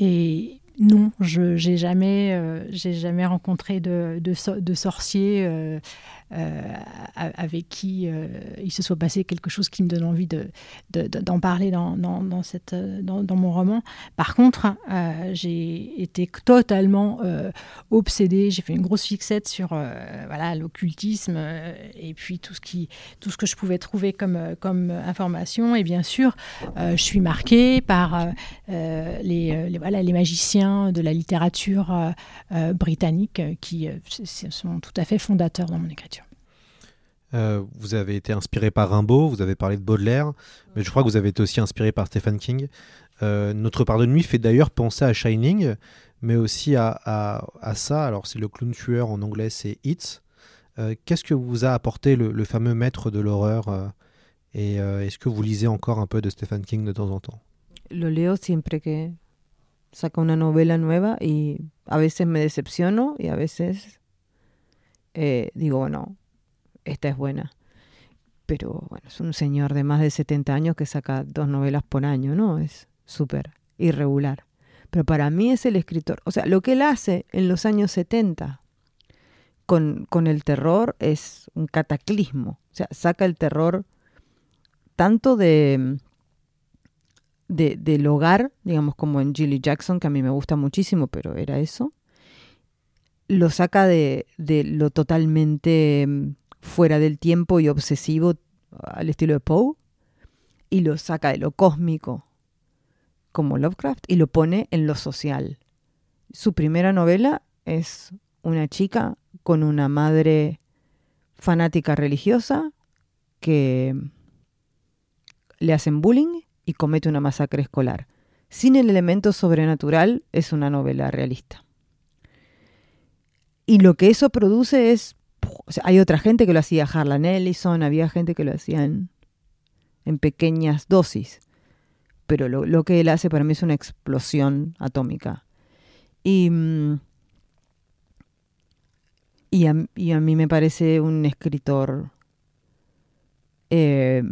S5: et non, je n'ai jamais, euh, jamais rencontré de, de, de sorcier euh, avec qui il se soit passé quelque chose qui me donne envie d'en de, d'en parler dans, dans, mon roman. Par contre, j'ai été totalement obsédée, j'ai fait une grosse fixette sur l'occultisme et puis tout ce, que je pouvais trouver comme, information. Et bien sûr, je suis marquée par les, magiciens de la littérature euh, euh, britannique euh, qui sont tout à fait fondateurs dans mon écriture.
S3: Vous avez été inspiré par Rimbaud, vous avez parlé de Baudelaire, mais je crois que vous avez été aussi inspiré par Stephen King. Notre part de nuit fait d'ailleurs penser à Shining, mais aussi à, à, ça. Alors, c'est le clown tueur en anglais, c'est It's. Qu'est-ce que vous a apporté le, le fameux maître de l'horreur Et est-ce que vous lisez encore un peu de Stephen King de temps en temps?
S4: Lo leo siempre que saca una novela nueva y a veces me decepciono y a veces eh, digo, bueno, esta es buena. Pero bueno, es un señor de más de 70 años que saca dos novelas por año, ¿no? Es súper irregular. Pero para mí es el escritor. O sea, lo que él hace en los años 70 con, con el terror es un cataclismo. O sea, saca el terror tanto de de, del hogar, digamos como en Gilly Jackson, que a mí me gusta muchísimo, pero era eso, lo saca de, de lo totalmente mm, fuera del tiempo y obsesivo al estilo de Poe, y lo saca de lo cósmico como Lovecraft y lo pone en lo social. Su primera novela es una chica con una madre fanática religiosa que le hacen bullying y comete una masacre escolar. Sin el elemento sobrenatural es una novela realista. Y lo que eso produce es... hay otra gente que lo hacía, Harlan Ellison, había gente que lo hacía en, pequeñas dosis. Pero lo, que él hace para mí es una explosión atómica. Y, mm, y, a, mí me parece un escritor eh,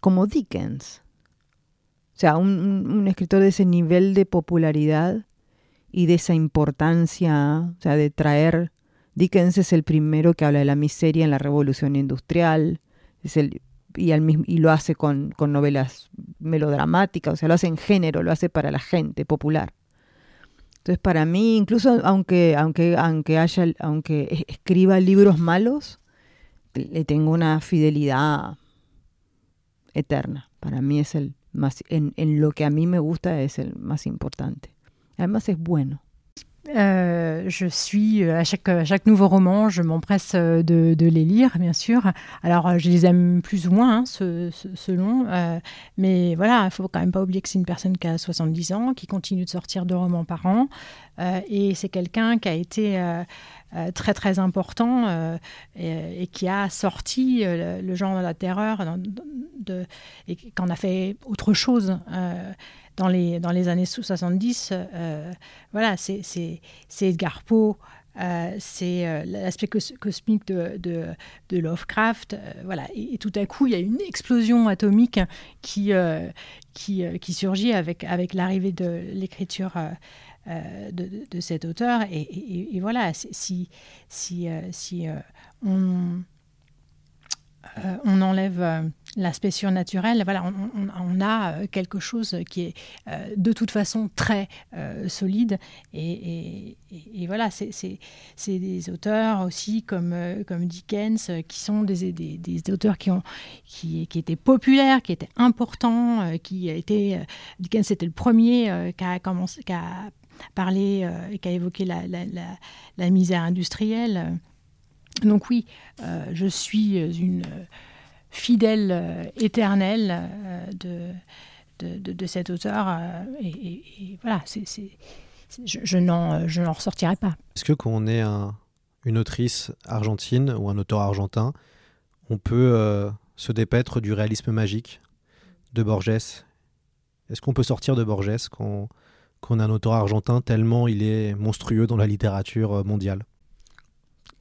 S4: como Dickens sea, un, escritor de ese nivel de popularidad y de esa importancia, o sea, de traer... Dickens es el primero que habla de la miseria en la revolución industrial, es el, y, lo hace con, con novelas melodramáticas, o sea, lo hace en género, lo hace para la gente popular. Entonces, para mí, incluso aunque, aunque, aunque, haya, aunque escriba libros malos, le tengo una fidelidad eterna. Para mí es el, más, en, en, lo que a mí me gusta es el más importante. Además es bueno.
S5: Euh, je suis euh, à chaque, chaque nouveau roman, je m'empresse euh, de, les lire, bien sûr. Alors, je les aime plus ou moins, hein, selon. Mais voilà, il faut quand même pas oublier que c'est une personne qui a 70 ans, qui continue de sortir deux romans par an. et c'est quelqu'un qui a été très, très important et, qui a sorti le, genre de la terreur et qu'on a fait autre chose dans les, dans les années 70, euh, voilà, c'est Edgar Poe, euh, c'est euh, l'aspect cosmique de, de, Lovecraft. voilà. Et, tout à coup, il y a une explosion atomique qui, qui, qui, surgit avec, avec l'arrivée de l'écriture de, de, cet auteur. Et, et voilà, si, si, si on, on enlève l'aspect surnaturel, voilà, on, a euh, quelque chose qui est euh, de toute façon très euh, solide. Et, voilà, c'est des auteurs aussi comme, comme Dickens, qui sont des, des, auteurs qui, ont, qui, qui, étaient populaires, qui étaient importants, qui été... Dickens était le premier qui a commencé... Qui a parlé et qui a évoqué la, la misère industrielle. Donc oui, je suis une fidèle euh, éternel euh, de, de, de, cet auteur. Euh, et, voilà, c'est, je, je n'en, je n'en ressortirai pas.
S3: Est-ce que quand on est un, une autrice argentine ou un auteur argentin, on peut se dépêtre du réalisme magique de Borges? Est-ce qu'on peut sortir de Borges quand, quand on est un auteur argentin tellement il est monstrueux dans la littérature mondiale?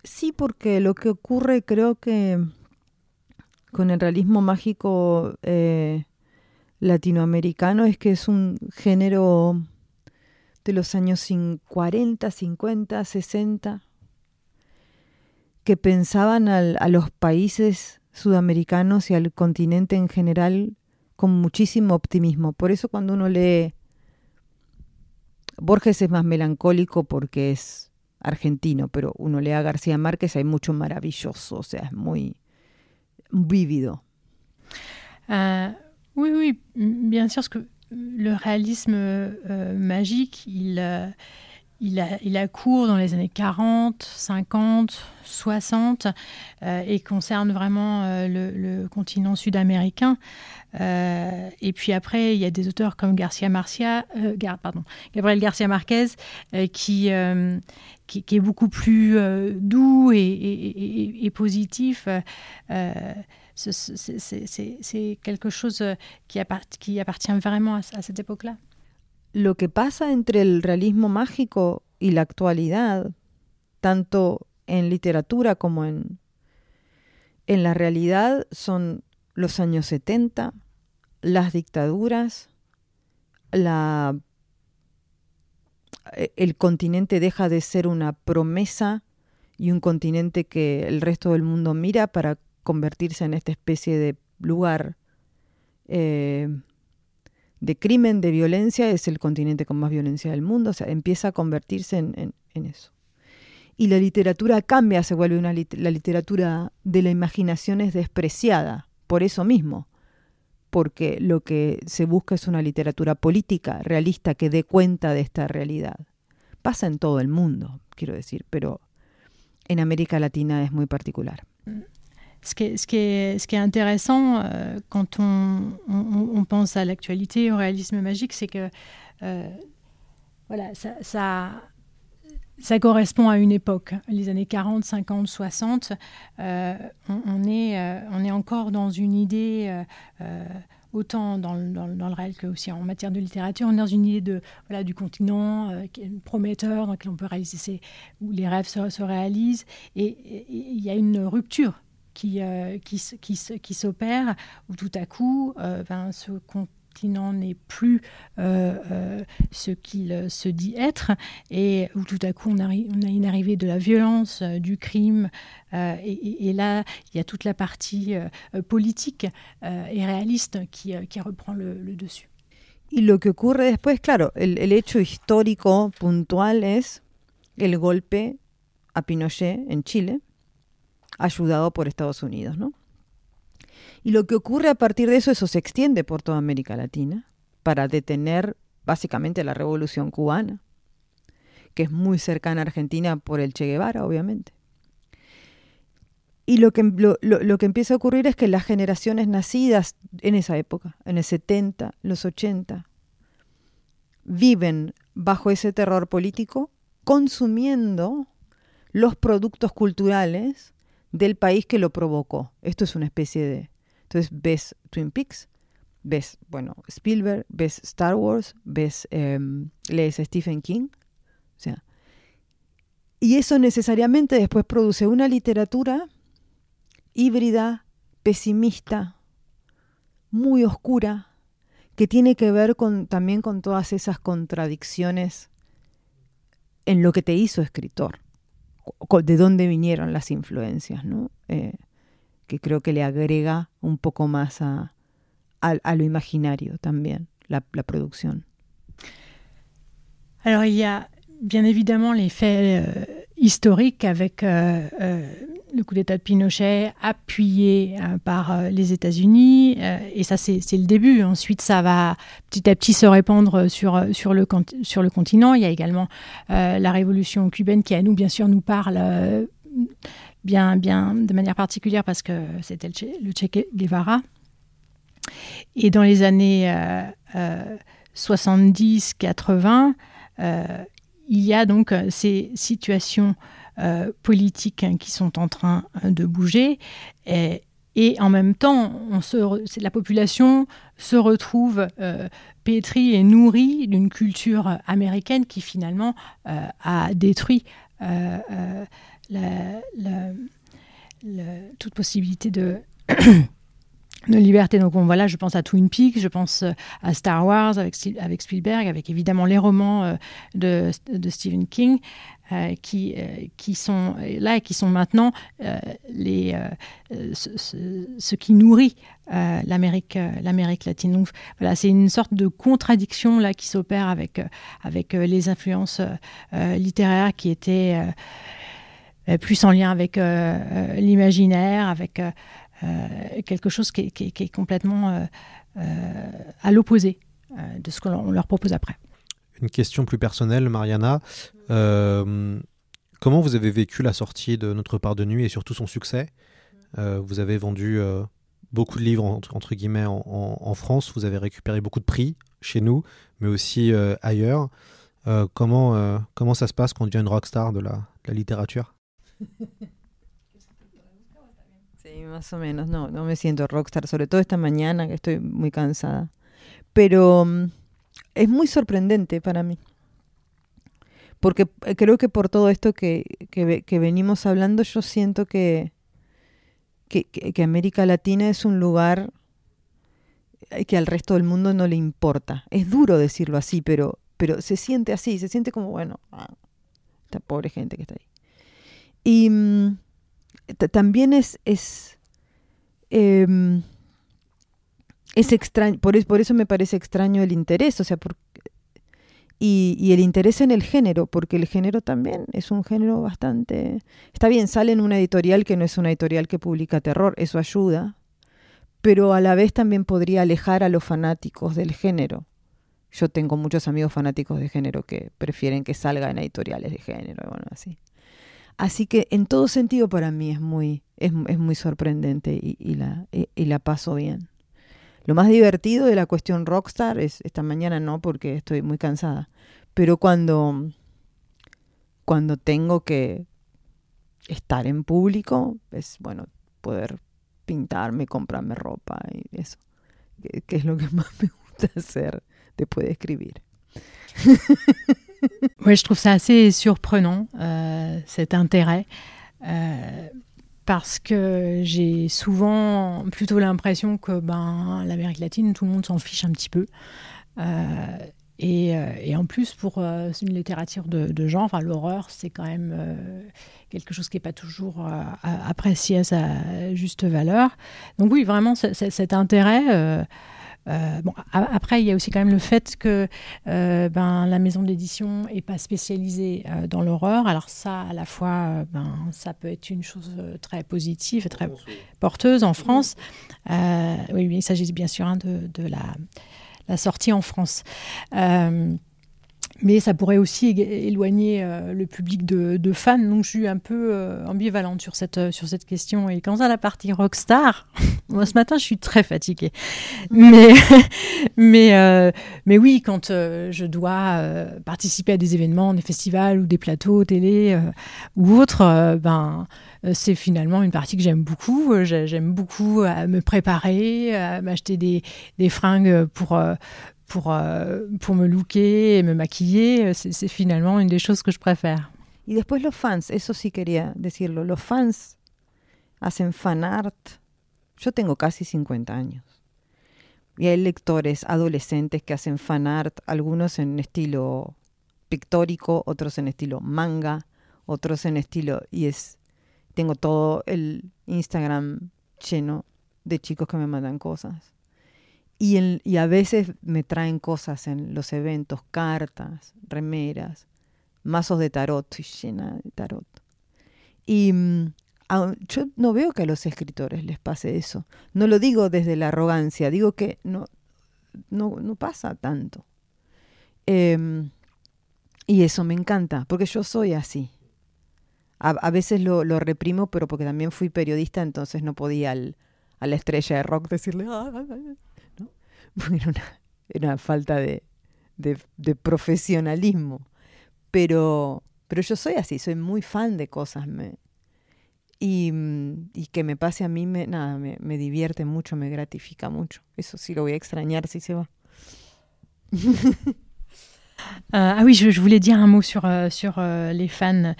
S4: Sí, porque lo que ocurre creo que con el realismo mágico eh, latinoamericano es que es un género de los años 40, 50, 60, que pensaban a los países sudamericanos y al continente en general con muchísimo optimismo. Por eso cuando uno lee Borges es más melancólico porque es argentino, pero uno lee a García Márquez, hay mucho maravilloso, o sea, es muy vivido?
S5: Euh, oui, oui, bien sûr, parce que le réalisme euh, magique, il, euh, il, a, il a cours dans les années 40, 50, 60 et concerne vraiment le, continent sud-américain. et puis après, il y a des auteurs comme Garcia Marcia, pardon, Gabriel Garcia Marquez qui, qui, est beaucoup plus doux et, positif c'est quelque chose euh, qui, appartient vraiment a, cette époque-là.
S4: Lo que pasa entre el realismo mágico y la actualidad, tanto en literatura como en, en la realidad, son los años 70, las dictaduras, la, e, el continente deja de ser una promesa y un continente que el resto del mundo mira para convertirse en esta especie de lugar eh, de crimen, de violencia, es el continente con más violencia del mundo, o sea, empieza a convertirse en, eso. Y la literatura cambia, se vuelve una la literatura de la imaginación es despreciada, por eso mismo, porque lo que se busca es una literatura política, realista, que dé cuenta de esta realidad. Pasa en todo el mundo, quiero decir, pero en América Latina es muy particular.
S5: Ce qui est, intéressant euh, quand on, pense à l'actualité, au réalisme magique, c'est que euh, voilà, ça, correspond à une époque, les années 40, 50, 60. Euh, on, est, encore dans une idée autant dans le, réel que aussi en matière de littérature, on est dans une idée de, voilà, du continent prometteur, dans lequel on peut réaliser ses, où les rêves se réalisent. Et il y a une rupture qui, euh, qui, qui, qui s'opère, où tout à coup, euh, ben, ce continent n'est plus euh, ce qu'il se dit être, et où tout à coup on, on a une arrivée de la violence, du crime, et, et, là il y a toute la partie politique et réaliste qui reprend le, le, dessus.
S4: Y lo que ocurre después, claro, el, el hecho histórico puntual es el golpe a Pinochet en Chile, ayudado por Estados Unidos, ¿no? Y lo que ocurre a partir de eso, eso se extiende por toda América Latina para detener básicamente la revolución cubana, que es muy cercana a Argentina por el Che Guevara, obviamente. Y lo que, lo, que empieza a ocurrir es que las generaciones nacidas en esa época, en el 70, los 80, viven bajo ese terror político, consumiendo los productos culturales del país que lo provocó. Esto es una especie de... Entonces ves Twin Peaks, ves, bueno, Spielberg, ves Star Wars, ves, em, lees Stephen King. O sea, y eso necesariamente después produce una literatura híbrida, pesimista, muy oscura, que tiene que ver con, también con todas esas contradicciones en lo que te hizo escritor de dónde vinieron las influencias, ¿no? Eh, que creo que le agrega un poco más a, a, a lo imaginario también, la, la producción.
S5: Alors il y a bien évidemment les faits euh, historiques avec euh, euh, le coup d'État de Pinochet appuyé euh, par euh, les États-Unis. euh, et ça, c'est le début. Ensuite, ça va petit à petit se répandre sur, sur, le, sur le continent. Il y a également la révolution cubaine qui, à nous, bien sûr, nous parle bien, bien de manière particulière parce que c'était le le Che Guevara. Et dans les années euh, euh, 70-80, euh, il y a donc ces situations euh, politiques hein, qui sont en train euh, de bouger. Et, en même temps, la population se retrouve euh, pétrie et nourrie d'une culture américaine qui finalement a détruit toute possibilité de, [coughs] de liberté. Donc on, voilà, je pense à Twin Peaks, je pense à Star Wars avec, Spielberg, avec évidemment les romans de Stephen King. Euh, qui, euh, qui sont là et qui sont maintenant euh, les, euh, euh, ce, qui nourrit euh, l'Amérique euh, latine. Donc voilà, c'est une sorte de contradiction là qui s'opère avec, euh, euh, les influences euh, euh, littéraires qui étaient euh, euh, plus en lien avec euh, euh, l'imaginaire, avec euh, euh, quelque chose qui est, qui est- complètement euh, euh, à l'opposé euh, de ce qu'on leur- on leur propose après.
S3: Une question plus personnelle, Mariana. Euh, comment vous avez vécu la sortie de Notre part de nuit et surtout son succès? Euh, Vous avez vendu euh, beaucoup de livres entre, guillemets en, France. Vous avez récupéré beaucoup de prix chez nous, mais aussi euh, ailleurs. Comment, comment ça se passe quand on devient une rockstar de la, de la littérature? [laughs]
S4: Sí, más o menos. No, no me siento rockstar, sobre todo esta mañana que estoy muy cansada. Pero mm, es muy sorprendente para mí. Porque eh, creo que por todo esto que, que, ve- que venimos hablando, yo siento que, que, América Latina es un lugar eh, que al resto del mundo no le importa. Es duro decirlo así, pero, pero se siente así, se siente como, bueno, ah, esta pobre gente que está ahí. Y mm, ta- también es, es, em, es extraño, por, por eso me parece extraño el interés, o sea, por- y, y el interés en el género, porque el género también es un género bastante... Está bien, sale en una editorial que no es una editorial que publica terror, eso ayuda, pero a la vez también podría alejar a los fanáticos del género. Yo tengo muchos amigos fanáticos de género que prefieren que salga en editoriales de género, bueno, así. Así que en todo sentido para mí es muy, es, es muy sorprendente y la, y, y la paso bien. Lo más divertido de la cuestión rockstar es esta mañana no porque estoy muy cansada, pero cuando cuando tengo que estar en público es bueno poder pintarme, comprarme ropa y eso, que, que es lo que [laughs] más me gusta hacer después de escribir. [laughs]
S5: Oui, je trouve ça assez surprenant, euh, cet intérêt, euh, parce que j'ai souvent plutôt l'impression que ben, l'Amérique latine, tout le monde s'en fiche un petit peu. Euh, et, euh, et en plus, pour euh, une littérature de, genre, l'horreur, c'est quand même quelque chose qui n'est pas toujours apprécié à sa juste valeur. Donc oui, vraiment, cet intérêt... euh, bon, a- après, il y a aussi quand même le fait que euh, ben, la maison d'édition n'est pas spécialisée euh, dans l'horreur. Alors ça, à la fois, ben, ça peut être une chose très positive et très porteuse en France. Oui, oui, il s'agit bien sûr hein, de, de la, la sortie en France. Mais ça pourrait aussi éloigner euh, le public de, fans. Donc je suis un peu euh, ambivalente sur cette, question. Et quant à la partie rockstar, [laughs] moi ce matin je suis très fatiguée. Mais, [laughs] mais, euh, mais oui, quand je dois participer à des événements, des festivals ou des plateaux télé ou autres, ben, c'est finalement une partie que j'aime beaucoup. J'ai- J'aime beaucoup me préparer, m'acheter des, fringues pour, pour, euh, pour me looker et me maquiller. Euh, C'est finalement une des choses que je préfère.
S4: Y después los fans, eso sí quería decirlo, los fans hacen fan art. Yo tengo casi 50 años. Y hay lectores adolescentes que hacen fan art, algunos en estilo pictórico, otros en estilo manga, otros en estilo... Y es... Tengo todo el Instagram lleno de chicos que me mandan cosas. Y, a veces me traen cosas en los eventos, cartas, remeras, mazos de tarot, estoy llena de tarot. Y mm, yo no veo que a los escritores les pase eso. No lo digo desde la arrogancia, digo que no, no, no pasa tanto. Em, y eso me encanta, porque yo soy así. A, a veces lo, lo reprimo, pero porque también fui periodista, entonces no podía al- a la estrella de rock decirle, "Ah, ah, ah". [laughs] Era una, falta de, de- profesionalismo. Pero, pero yo soy así, soy muy fan de cosas. Me, y, mm, y que me pase a mí, me, nada, me, me divierte mucho, me gratifica mucho. Eso sí lo voy a extrañar si se va.
S5: Euh, [laughs] ah oui, je, je voulais dire un mot sur, euh, sur euh, fans.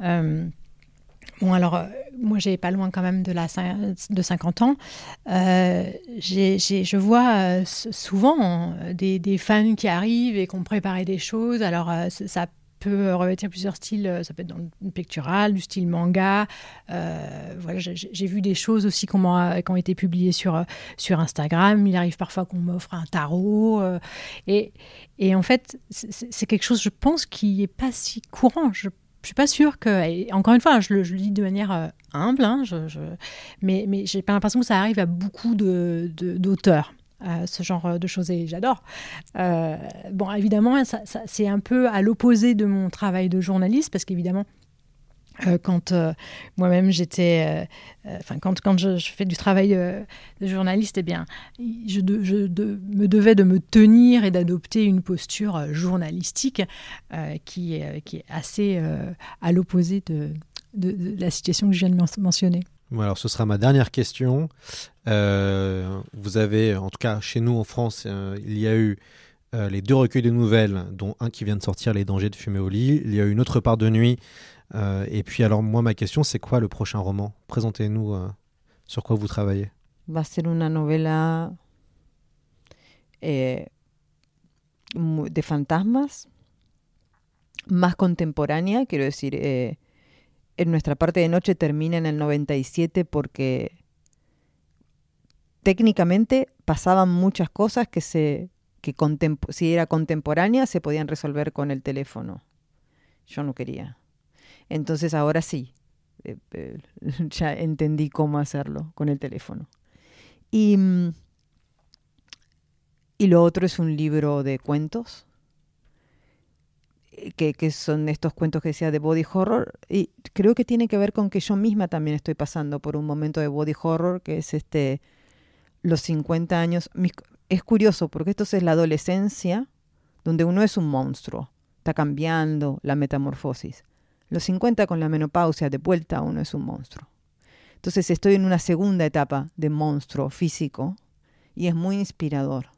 S5: Euh, bon, alors, euh, moi, j'ai pas loin quand même de, la, de 50 ans. Euh, je vois euh, souvent des, fans qui arrivent et qui ont préparé des choses. Alors, ça peut revêtir plusieurs styles. Ça peut être dans le pictural, du style manga. Voilà, j'ai vu des choses aussi qui ont, qui ont été publiées sur, sur Instagram. Il arrive parfois qu'on m'offre un tarot. et, et en fait, c'est quelque chose, je pense, qui n'est pas si courant. Ne suis pas sûre que. encore une fois, je le, je le dis de manière euh, humble, hein, je, je- mais, mais j'ai pas l'impression que ça arrive à beaucoup de- de- d'auteurs. euh, ce genre de choses et j'adore. Euh, bon, évidemment, ça- c'est un peu à l'opposé de mon travail de journaliste parce qu'évidemment, euh, quand euh, moi-même j'étais, euh, enfin quand, je, fais du travail de journaliste, eh bien, je, me devais de me tenir et d'adopter une posture journalistique qui, est, assez à l'opposé de, la situation que je viens de men- mentionner.
S3: Alors ce sera ma dernière question. Vous avez, en tout cas chez nous en France, il y a eu les deux recueils de nouvelles, dont un qui vient de sortir, Les dangers de fumer au lit. Il y a eu une autre part de nuit. Euh, et puis alors moi, ma question, c'est quoi le prochain roman Présentez-nous euh, sur quoi vous travaillez.
S4: Va a ser una novela eh, de fantasmas, más contemporánea, quiero decir, eh, en nuestra parte de noche termina en el 97 porque técnicamente pasaban muchas cosas que se que si era contemporánea se podían resolver con el teléfono. Yo no quería. Entonces ahora sí, eh, eh, [laughs] ya entendí cómo hacerlo con el teléfono. Y, mm, y lo otro es un libro de cuentos, eh, que, que son estos cuentos que decía de body horror. Y creo que tiene que ver con que yo misma también estoy pasando por un momento de body horror, que es este los 50 años. Es curioso, porque esto es la adolescencia, donde uno es un monstruo, está cambiando la metamorfosis. Los 50 con la menopausia, de vuelta uno es un monstruo. Entonces estoy en una segunda etapa de monstruo físico y es muy inspirador.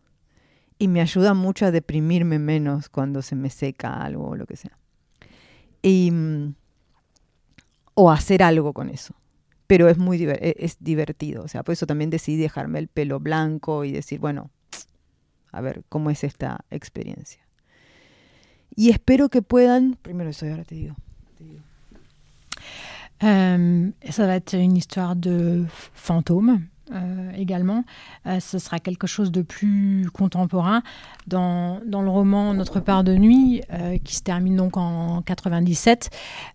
S4: Y me ayuda mucho a deprimirme menos cuando se me seca algo o lo que sea. Y, mm, o hacer algo con eso. Pero es muy e- es divertido. O sea, por eso también decidí dejarme el pelo blanco y decir, bueno, a ver cómo es esta experiencia. Y espero que puedan, primero eso ahora te digo.
S5: Euh, ça va être une histoire de fantôme euh, également. Euh, ce sera quelque chose de plus contemporain. Dans, dans le roman Notre part de nuit, euh, qui se termine donc en 97,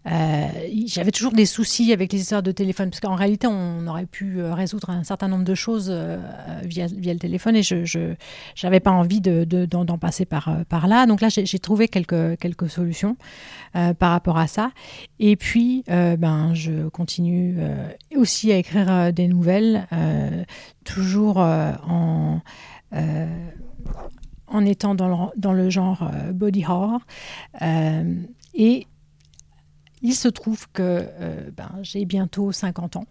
S5: euh, j'avais toujours des soucis avec les histoires de téléphone, parce qu'en réalité, on aurait pu résoudre un certain nombre de choses via, via le téléphone, et je n'avais pas envie de- de- d'en d'en passer par, par là. Donc là, j'ai trouvé quelques, quelques solutions par rapport à ça. Et puis, ben, je continue aussi à écrire des nouvelles, toujours euh, en, euh, en étant dans le, genre euh, body horror. Euh, et il se trouve que euh, ben, j'ai bientôt 50 ans.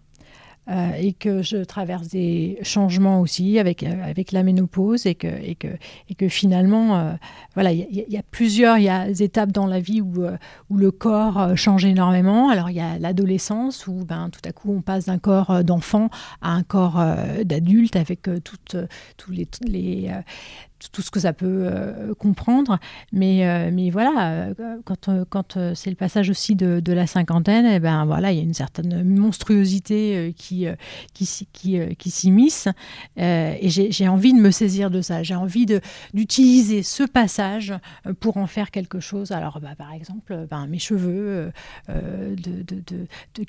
S5: Euh, et que je traverse des changements aussi avec, euh, avec la ménopause et que, et que, et que finalement, euh, voilà, il y, a- plusieurs y a étapes dans la vie où, où le corps change énormément. Alors il y a l'adolescence où ben, tout à coup on passe d'un corps d'enfant à un corps d'adulte avec toutes, tous les, tout ce que ça peut comprendre. Mais, mais voilà, quand, quand c'est le passage aussi de, de la cinquantaine, eh ben voilà, il y a une certaine monstruosité qui, qui, qui, qui s'immisce. et j'ai envie de me saisir de ça. J'ai envie d'utiliser ce passage pour en faire quelque chose. Alors, bah, par exemple, ben, mes cheveux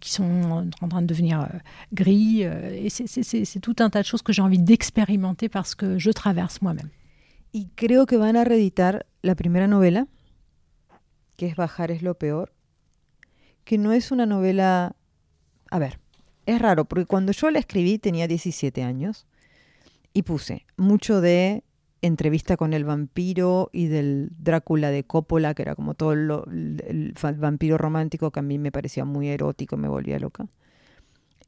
S5: qui sont en train de devenir gris. et c'est tout un tas de choses que j'ai envie d'expérimenter parce que je traverse moi-même.
S4: Y creo que van a reeditar la primera novela, que es Bajar es lo peor, que no es una novela... A ver, es raro, porque cuando yo la escribí tenía 17 años y puse mucho de entrevista con el vampiro y del Drácula de Coppola, que era como todo lo, el, vampiro romántico que a mí me parecía muy erótico, me volvía loca.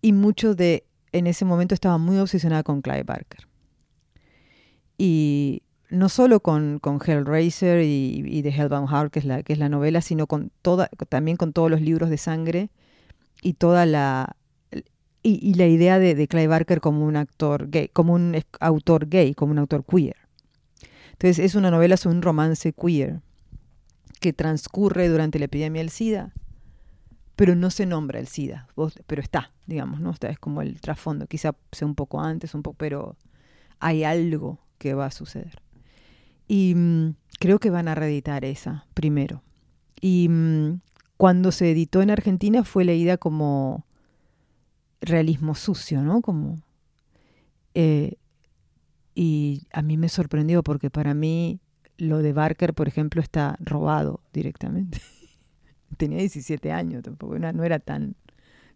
S4: Y mucho de, en ese momento estaba muy obsesionada con Clive Barker. Y no solo con, con Hellraiser y, y The Hellbound Heart, que es, la, que es la novela, sino con toda, también con todos los libros de sangre y toda la, y, la idea de, de, Clive Barker como un actor gay, como un autor gay, como un autor queer. Entonces es una novela sobre un romance queer que transcurre durante la epidemia del SIDA, pero no se nombra el SIDA, pero está, digamos, ¿no? es como el trasfondo, quizá sea un poco antes, un poco, pero hay algo que va a suceder. Y mm, creo que van a reeditar esa primero. Y mm, cuando se editó en Argentina fue leída como realismo sucio, ¿no? Como eh, y a mí me sorprendió porque para mí lo de Barker, por ejemplo, está robado directamente. [laughs] Tenía 17 años, tampoco no era tan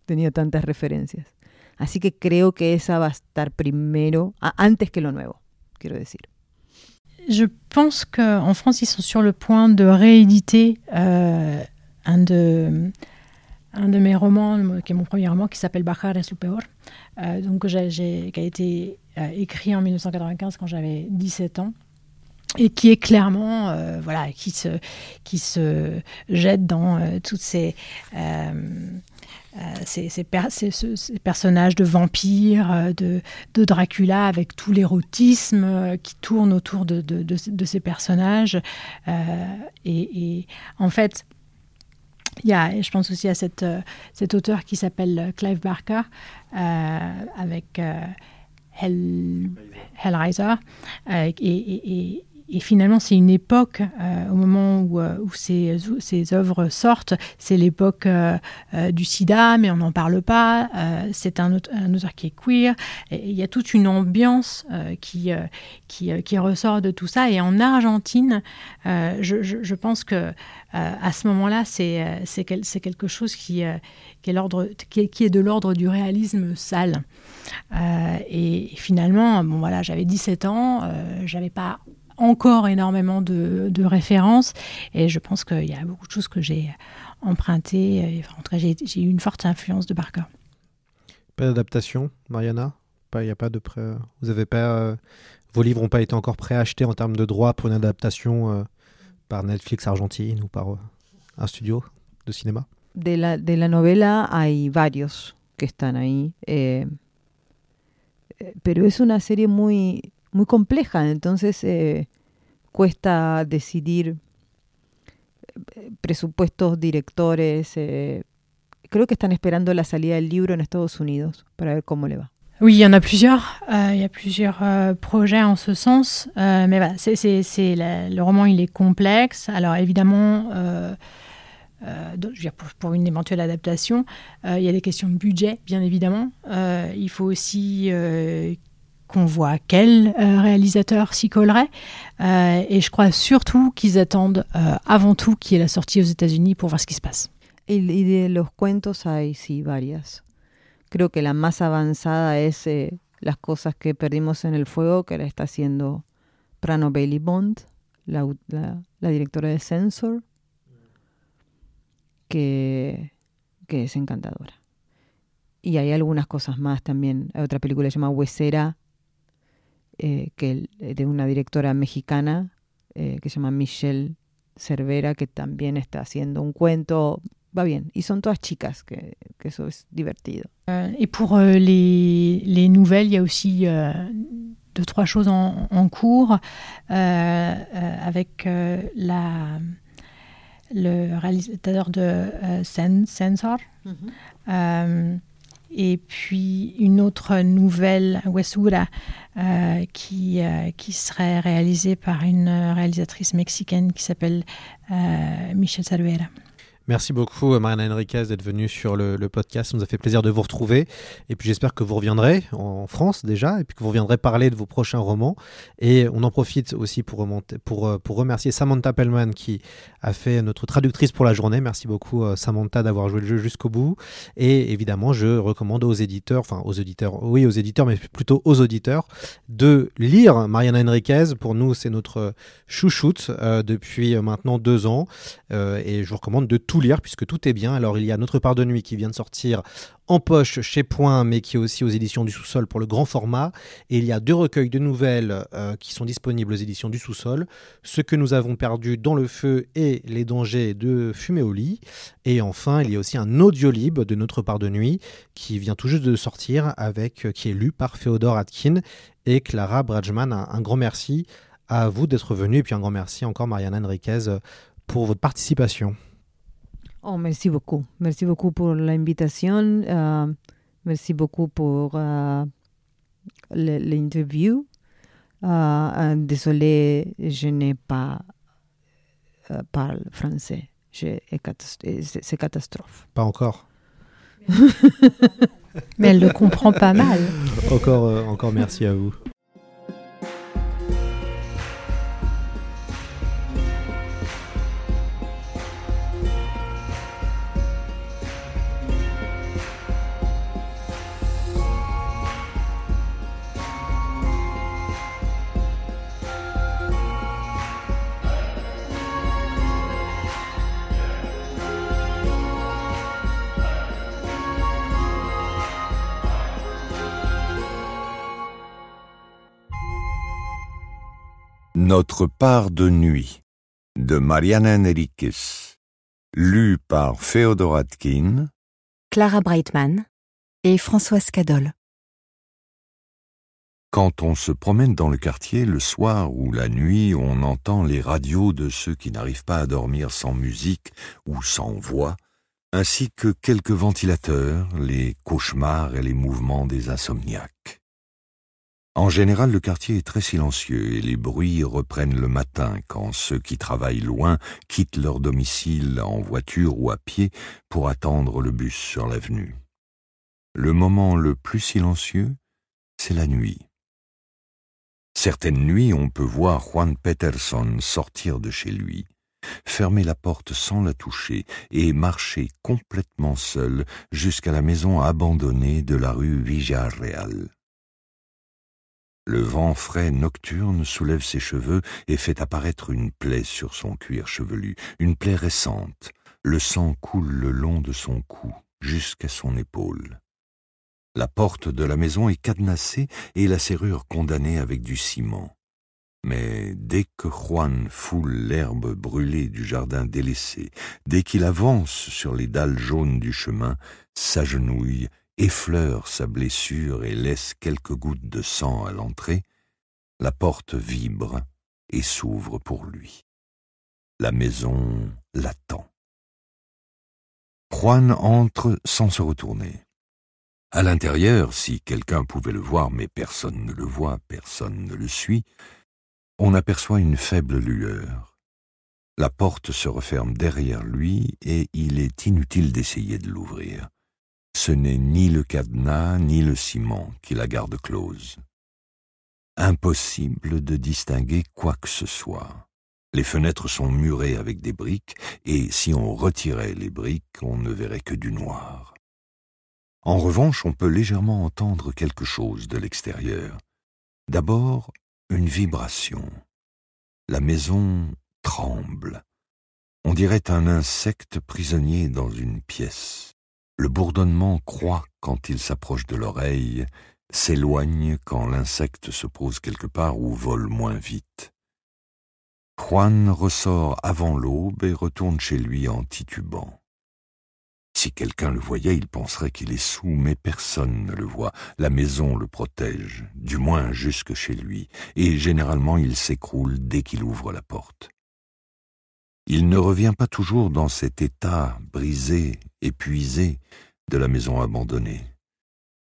S4: tenía tantas referencias. Así que creo que esa va a estar primero, antes que lo nuevo, quiero decir.
S5: Je pense qu'en France, ils sont sur le point de rééditer euh, un, de, mes romans, qui est mon premier roman, qui s'appelle Bajar es peor, euh, donc, qui a été euh, écrit en 1995 quand j'avais 17 ans et qui est clairement euh, voilà qui se jette dans toutes ces ces, ces, personnages de vampires, de, de Dracula, avec tout l'érotisme qui tourne autour de, de, de ces personnages. Et, et, en fait, il y a, je pense aussi à cette, cet auteur qui s'appelle Clive Barker, avec Hell, Hellraiser. Euh, et, finalement, c'est une époque, euh, au moment où, euh, ces, œuvres sortent, c'est l'époque du sida, mais on n'en parle pas. c'est un, un, auteur qui est queer. il y a toute une ambiance qui, ressort de tout ça. Et en Argentine, je, pense que à ce moment-là, c'est quelque chose qui, est, qui, est de l'ordre du réalisme sale. Euh, et finalement, bon voilà, j'avais 17 ans, euh, j'avais pas encore énormément de, de, références et je pense qu'il y a beaucoup de choses que j'ai empruntées. en tout cas, j'ai eu une forte influence de Barker.
S3: Pas d'adaptation, Mariana? Il n'y a pas de prêt. Vous avez pas. Euh, vos livres n'ont pas été encore préachetés en termes de droits pour une adaptation euh, par Netflix Argentine ou par un studio de cinéma?
S4: De la, de la novela hay varios que están ahí. Eh, Eh, pero es una serie muy, muy compleja, entonces eh, cuesta decidir eh, presupuestos, directores. creo que están esperando la salida del libro en Estados Unidos para ver cómo le va.
S5: Oui, il y en a plusieurs. Euh, il y a plusieurs euh, projets en ce sens. Euh, mais voilà, le roman, il est complexe. Alors évidemment, euh, pour, une éventuelle adaptation. Euh, il y a des questions de budget, bien évidemment. Euh, il faut aussi qu'on voit quel réalisateur s'y collerait. et je crois surtout qu'ils attendent avant tout qu'il y ait la sortie aux États-Unis pour voir ce qui se passe.
S4: Y de los cuentos hay sí varias. Creo que la más avanzada es eh, Las cosas que perdimos en el fuego, que la está haciendo Prano Bailey Bond, la, la, la directora de Censor. que, que es encantadora. Y hay algunas cosas más también. Hay otra película que se llama Huesera, eh, que, de una directora mexicana eh, que se llama Michelle Cervera, que también está haciendo un cuento. Va bien. Y son todas chicas, que, que eso es divertido.
S5: Euh, et pour euh, les, les, nouvelles, il y a aussi euh, deux, trois choses en, en cours avec la, le réalisateur de Sensor. Mhm et puis une autre nouvelle, Wesura, euh, qui, euh, qui serait réalisée par une réalisatrice mexicaine qui s'appelle euh, Michelle Saluera.
S3: Merci beaucoup, euh, Mariana Enriquez, d'être venue sur le, podcast. Ça nous a fait plaisir de vous retrouver. Et puis j'espère que vous reviendrez en France déjà, et puis que vous reviendrez parler de vos prochains romans. Et on en profite aussi pour, pour, euh, pour remercier Samantha Pellman qui a fait notre traductrice pour la journée. Merci beaucoup, euh, Samantha, d'avoir joué le jeu jusqu'au bout. Et évidemment, je recommande aux éditeurs, enfin aux éditeurs, oui, aux éditeurs, mais plutôt aux auditeurs, de lire Mariana Enriquez. Pour nous, c'est notre chouchoute depuis maintenant deux ans. et je vous recommande de tout lire puisque tout est bien. Alors il y a Notre part de nuit qui vient de sortir en poche chez Point mais qui est aussi aux éditions du sous-sol pour le grand format. Et il y a deux recueils de nouvelles euh, qui sont disponibles aux éditions du sous-sol. Ce que nous avons perdu dans le feu et les dangers de fumer au lit. Et enfin il y a aussi un audiolib de Notre part de nuit qui vient tout juste de sortir avec euh, qui est lu par Féodor Atkin et Clara Bradjman. Un, un grand merci à vous d'être venu et puis un grand merci encore Mariana Enriquez euh, pour votre participation.
S4: Oh, merci beaucoup. Merci beaucoup pour l'invitation. Uh, merci beaucoup pour uh, l'interview. Uh, désolé, je n'ai pas parle français. C'est catastrophe.
S3: Pas encore.
S5: Mais elle le comprend pas mal. [laughs]
S3: encore, euh, encore merci à vous.
S6: Notre part de nuit de Mariana Enriquez, lu par Féodor Atkin,
S7: Clara Breitman et Françoise Cadol.
S6: Quand on se promène dans le quartier le soir ou la nuit, on entend les radios de ceux qui n'arrivent pas à dormir sans musique ou sans voix, ainsi que quelques ventilateurs, les cauchemars et les mouvements des insomniaques. En général, le quartier est très silencieux et les bruits reprennent le matin quand ceux qui travaillent loin quittent leur domicile en voiture ou à pied pour attendre le bus sur l'avenue. Le moment le plus silencieux, c'est la nuit. Certaines nuits, on peut voir Juan Peterson sortir de chez lui, fermer la porte sans la toucher et marcher complètement seul jusqu'à la maison abandonnée de la rue Villarreal. Le vent frais nocturne soulève ses cheveux et fait apparaître une plaie sur son cuir chevelu, une plaie récente. Le sang coule le long de son cou jusqu'à son épaule. La porte de la maison est cadenassée et la serrure condamnée avec du ciment. Mais dès que Juan foule l'herbe brûlée du jardin délaissé, dès qu'il avance sur les dalles jaunes du chemin, s'agenouille effleure sa blessure et laisse quelques gouttes de sang à l'entrée, la porte vibre et s'ouvre pour lui. La maison l'attend. Juan entre sans se retourner. À l'intérieur, si quelqu'un pouvait le voir, mais personne ne le voit, personne ne le suit, on aperçoit une faible lueur. La porte se referme derrière lui et il est inutile d'essayer de l'ouvrir ce n'est ni le cadenas ni le ciment qui la garde close. Impossible de distinguer quoi que ce soit. Les fenêtres sont murées avec des briques, et si on retirait les briques, on ne verrait que du noir. En revanche, on peut légèrement entendre quelque chose de l'extérieur. D'abord, une vibration. La maison tremble. On dirait un insecte prisonnier dans une pièce. Le bourdonnement croît quand il s'approche de l'oreille, s'éloigne quand l'insecte se pose quelque part ou vole moins vite. Juan ressort avant l'aube et retourne chez lui en titubant. Si quelqu'un le voyait, il penserait qu'il est sous, mais personne ne le voit. La maison le protège, du moins jusque chez lui, et généralement il s'écroule dès qu'il ouvre la porte. Il ne revient pas toujours dans cet état brisé, épuisé de la maison abandonnée.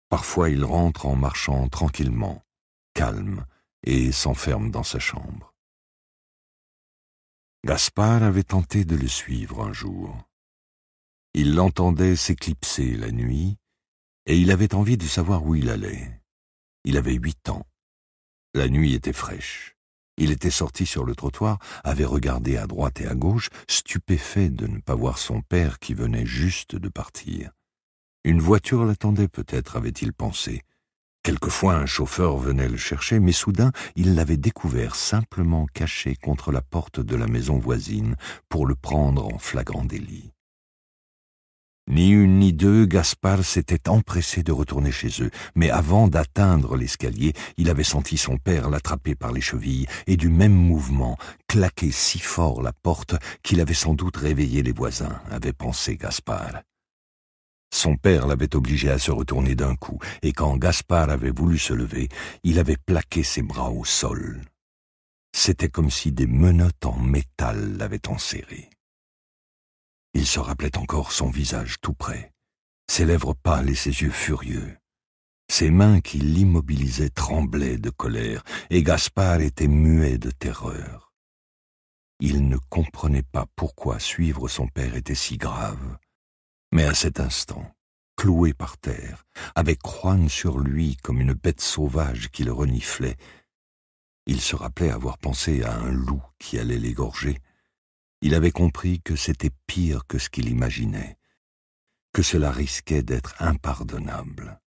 S6: Parfois il rentre en marchant tranquillement, calme, et s'enferme dans sa chambre. Gaspard avait tenté de le suivre un jour. Il l'entendait s'éclipser la nuit, et il avait envie de savoir où il allait. Il avait huit ans. La nuit était fraîche. Il était sorti sur le trottoir, avait regardé à droite et à gauche, stupéfait de ne pas voir son père qui venait juste de partir. Une voiture l'attendait peut-être, avait-il pensé. Quelquefois un chauffeur venait le chercher, mais soudain il l'avait découvert simplement caché contre la porte de la maison voisine pour le prendre en flagrant délit. Ni une ni deux, Gaspard s'était empressé de retourner chez eux, mais avant d'atteindre l'escalier, il avait senti son père l'attraper par les chevilles et du même mouvement claquer si fort la porte qu'il avait sans doute réveillé les voisins, avait pensé Gaspard. Son père l'avait obligé à se retourner d'un coup, et quand Gaspard avait voulu se lever, il avait plaqué ses bras au sol. C'était comme si des menottes en métal l'avaient enserré. Il se rappelait encore son visage tout près, ses lèvres pâles et ses yeux furieux. Ses mains qui l'immobilisaient tremblaient de colère, et Gaspard était muet de terreur. Il ne comprenait pas pourquoi suivre son père était si grave. Mais à cet instant, cloué par terre, avec Juan sur lui comme une bête sauvage qui le reniflait, il se rappelait avoir pensé à un loup qui allait l'égorger, il avait compris que c'était pire que ce qu'il imaginait, que cela risquait d'être impardonnable.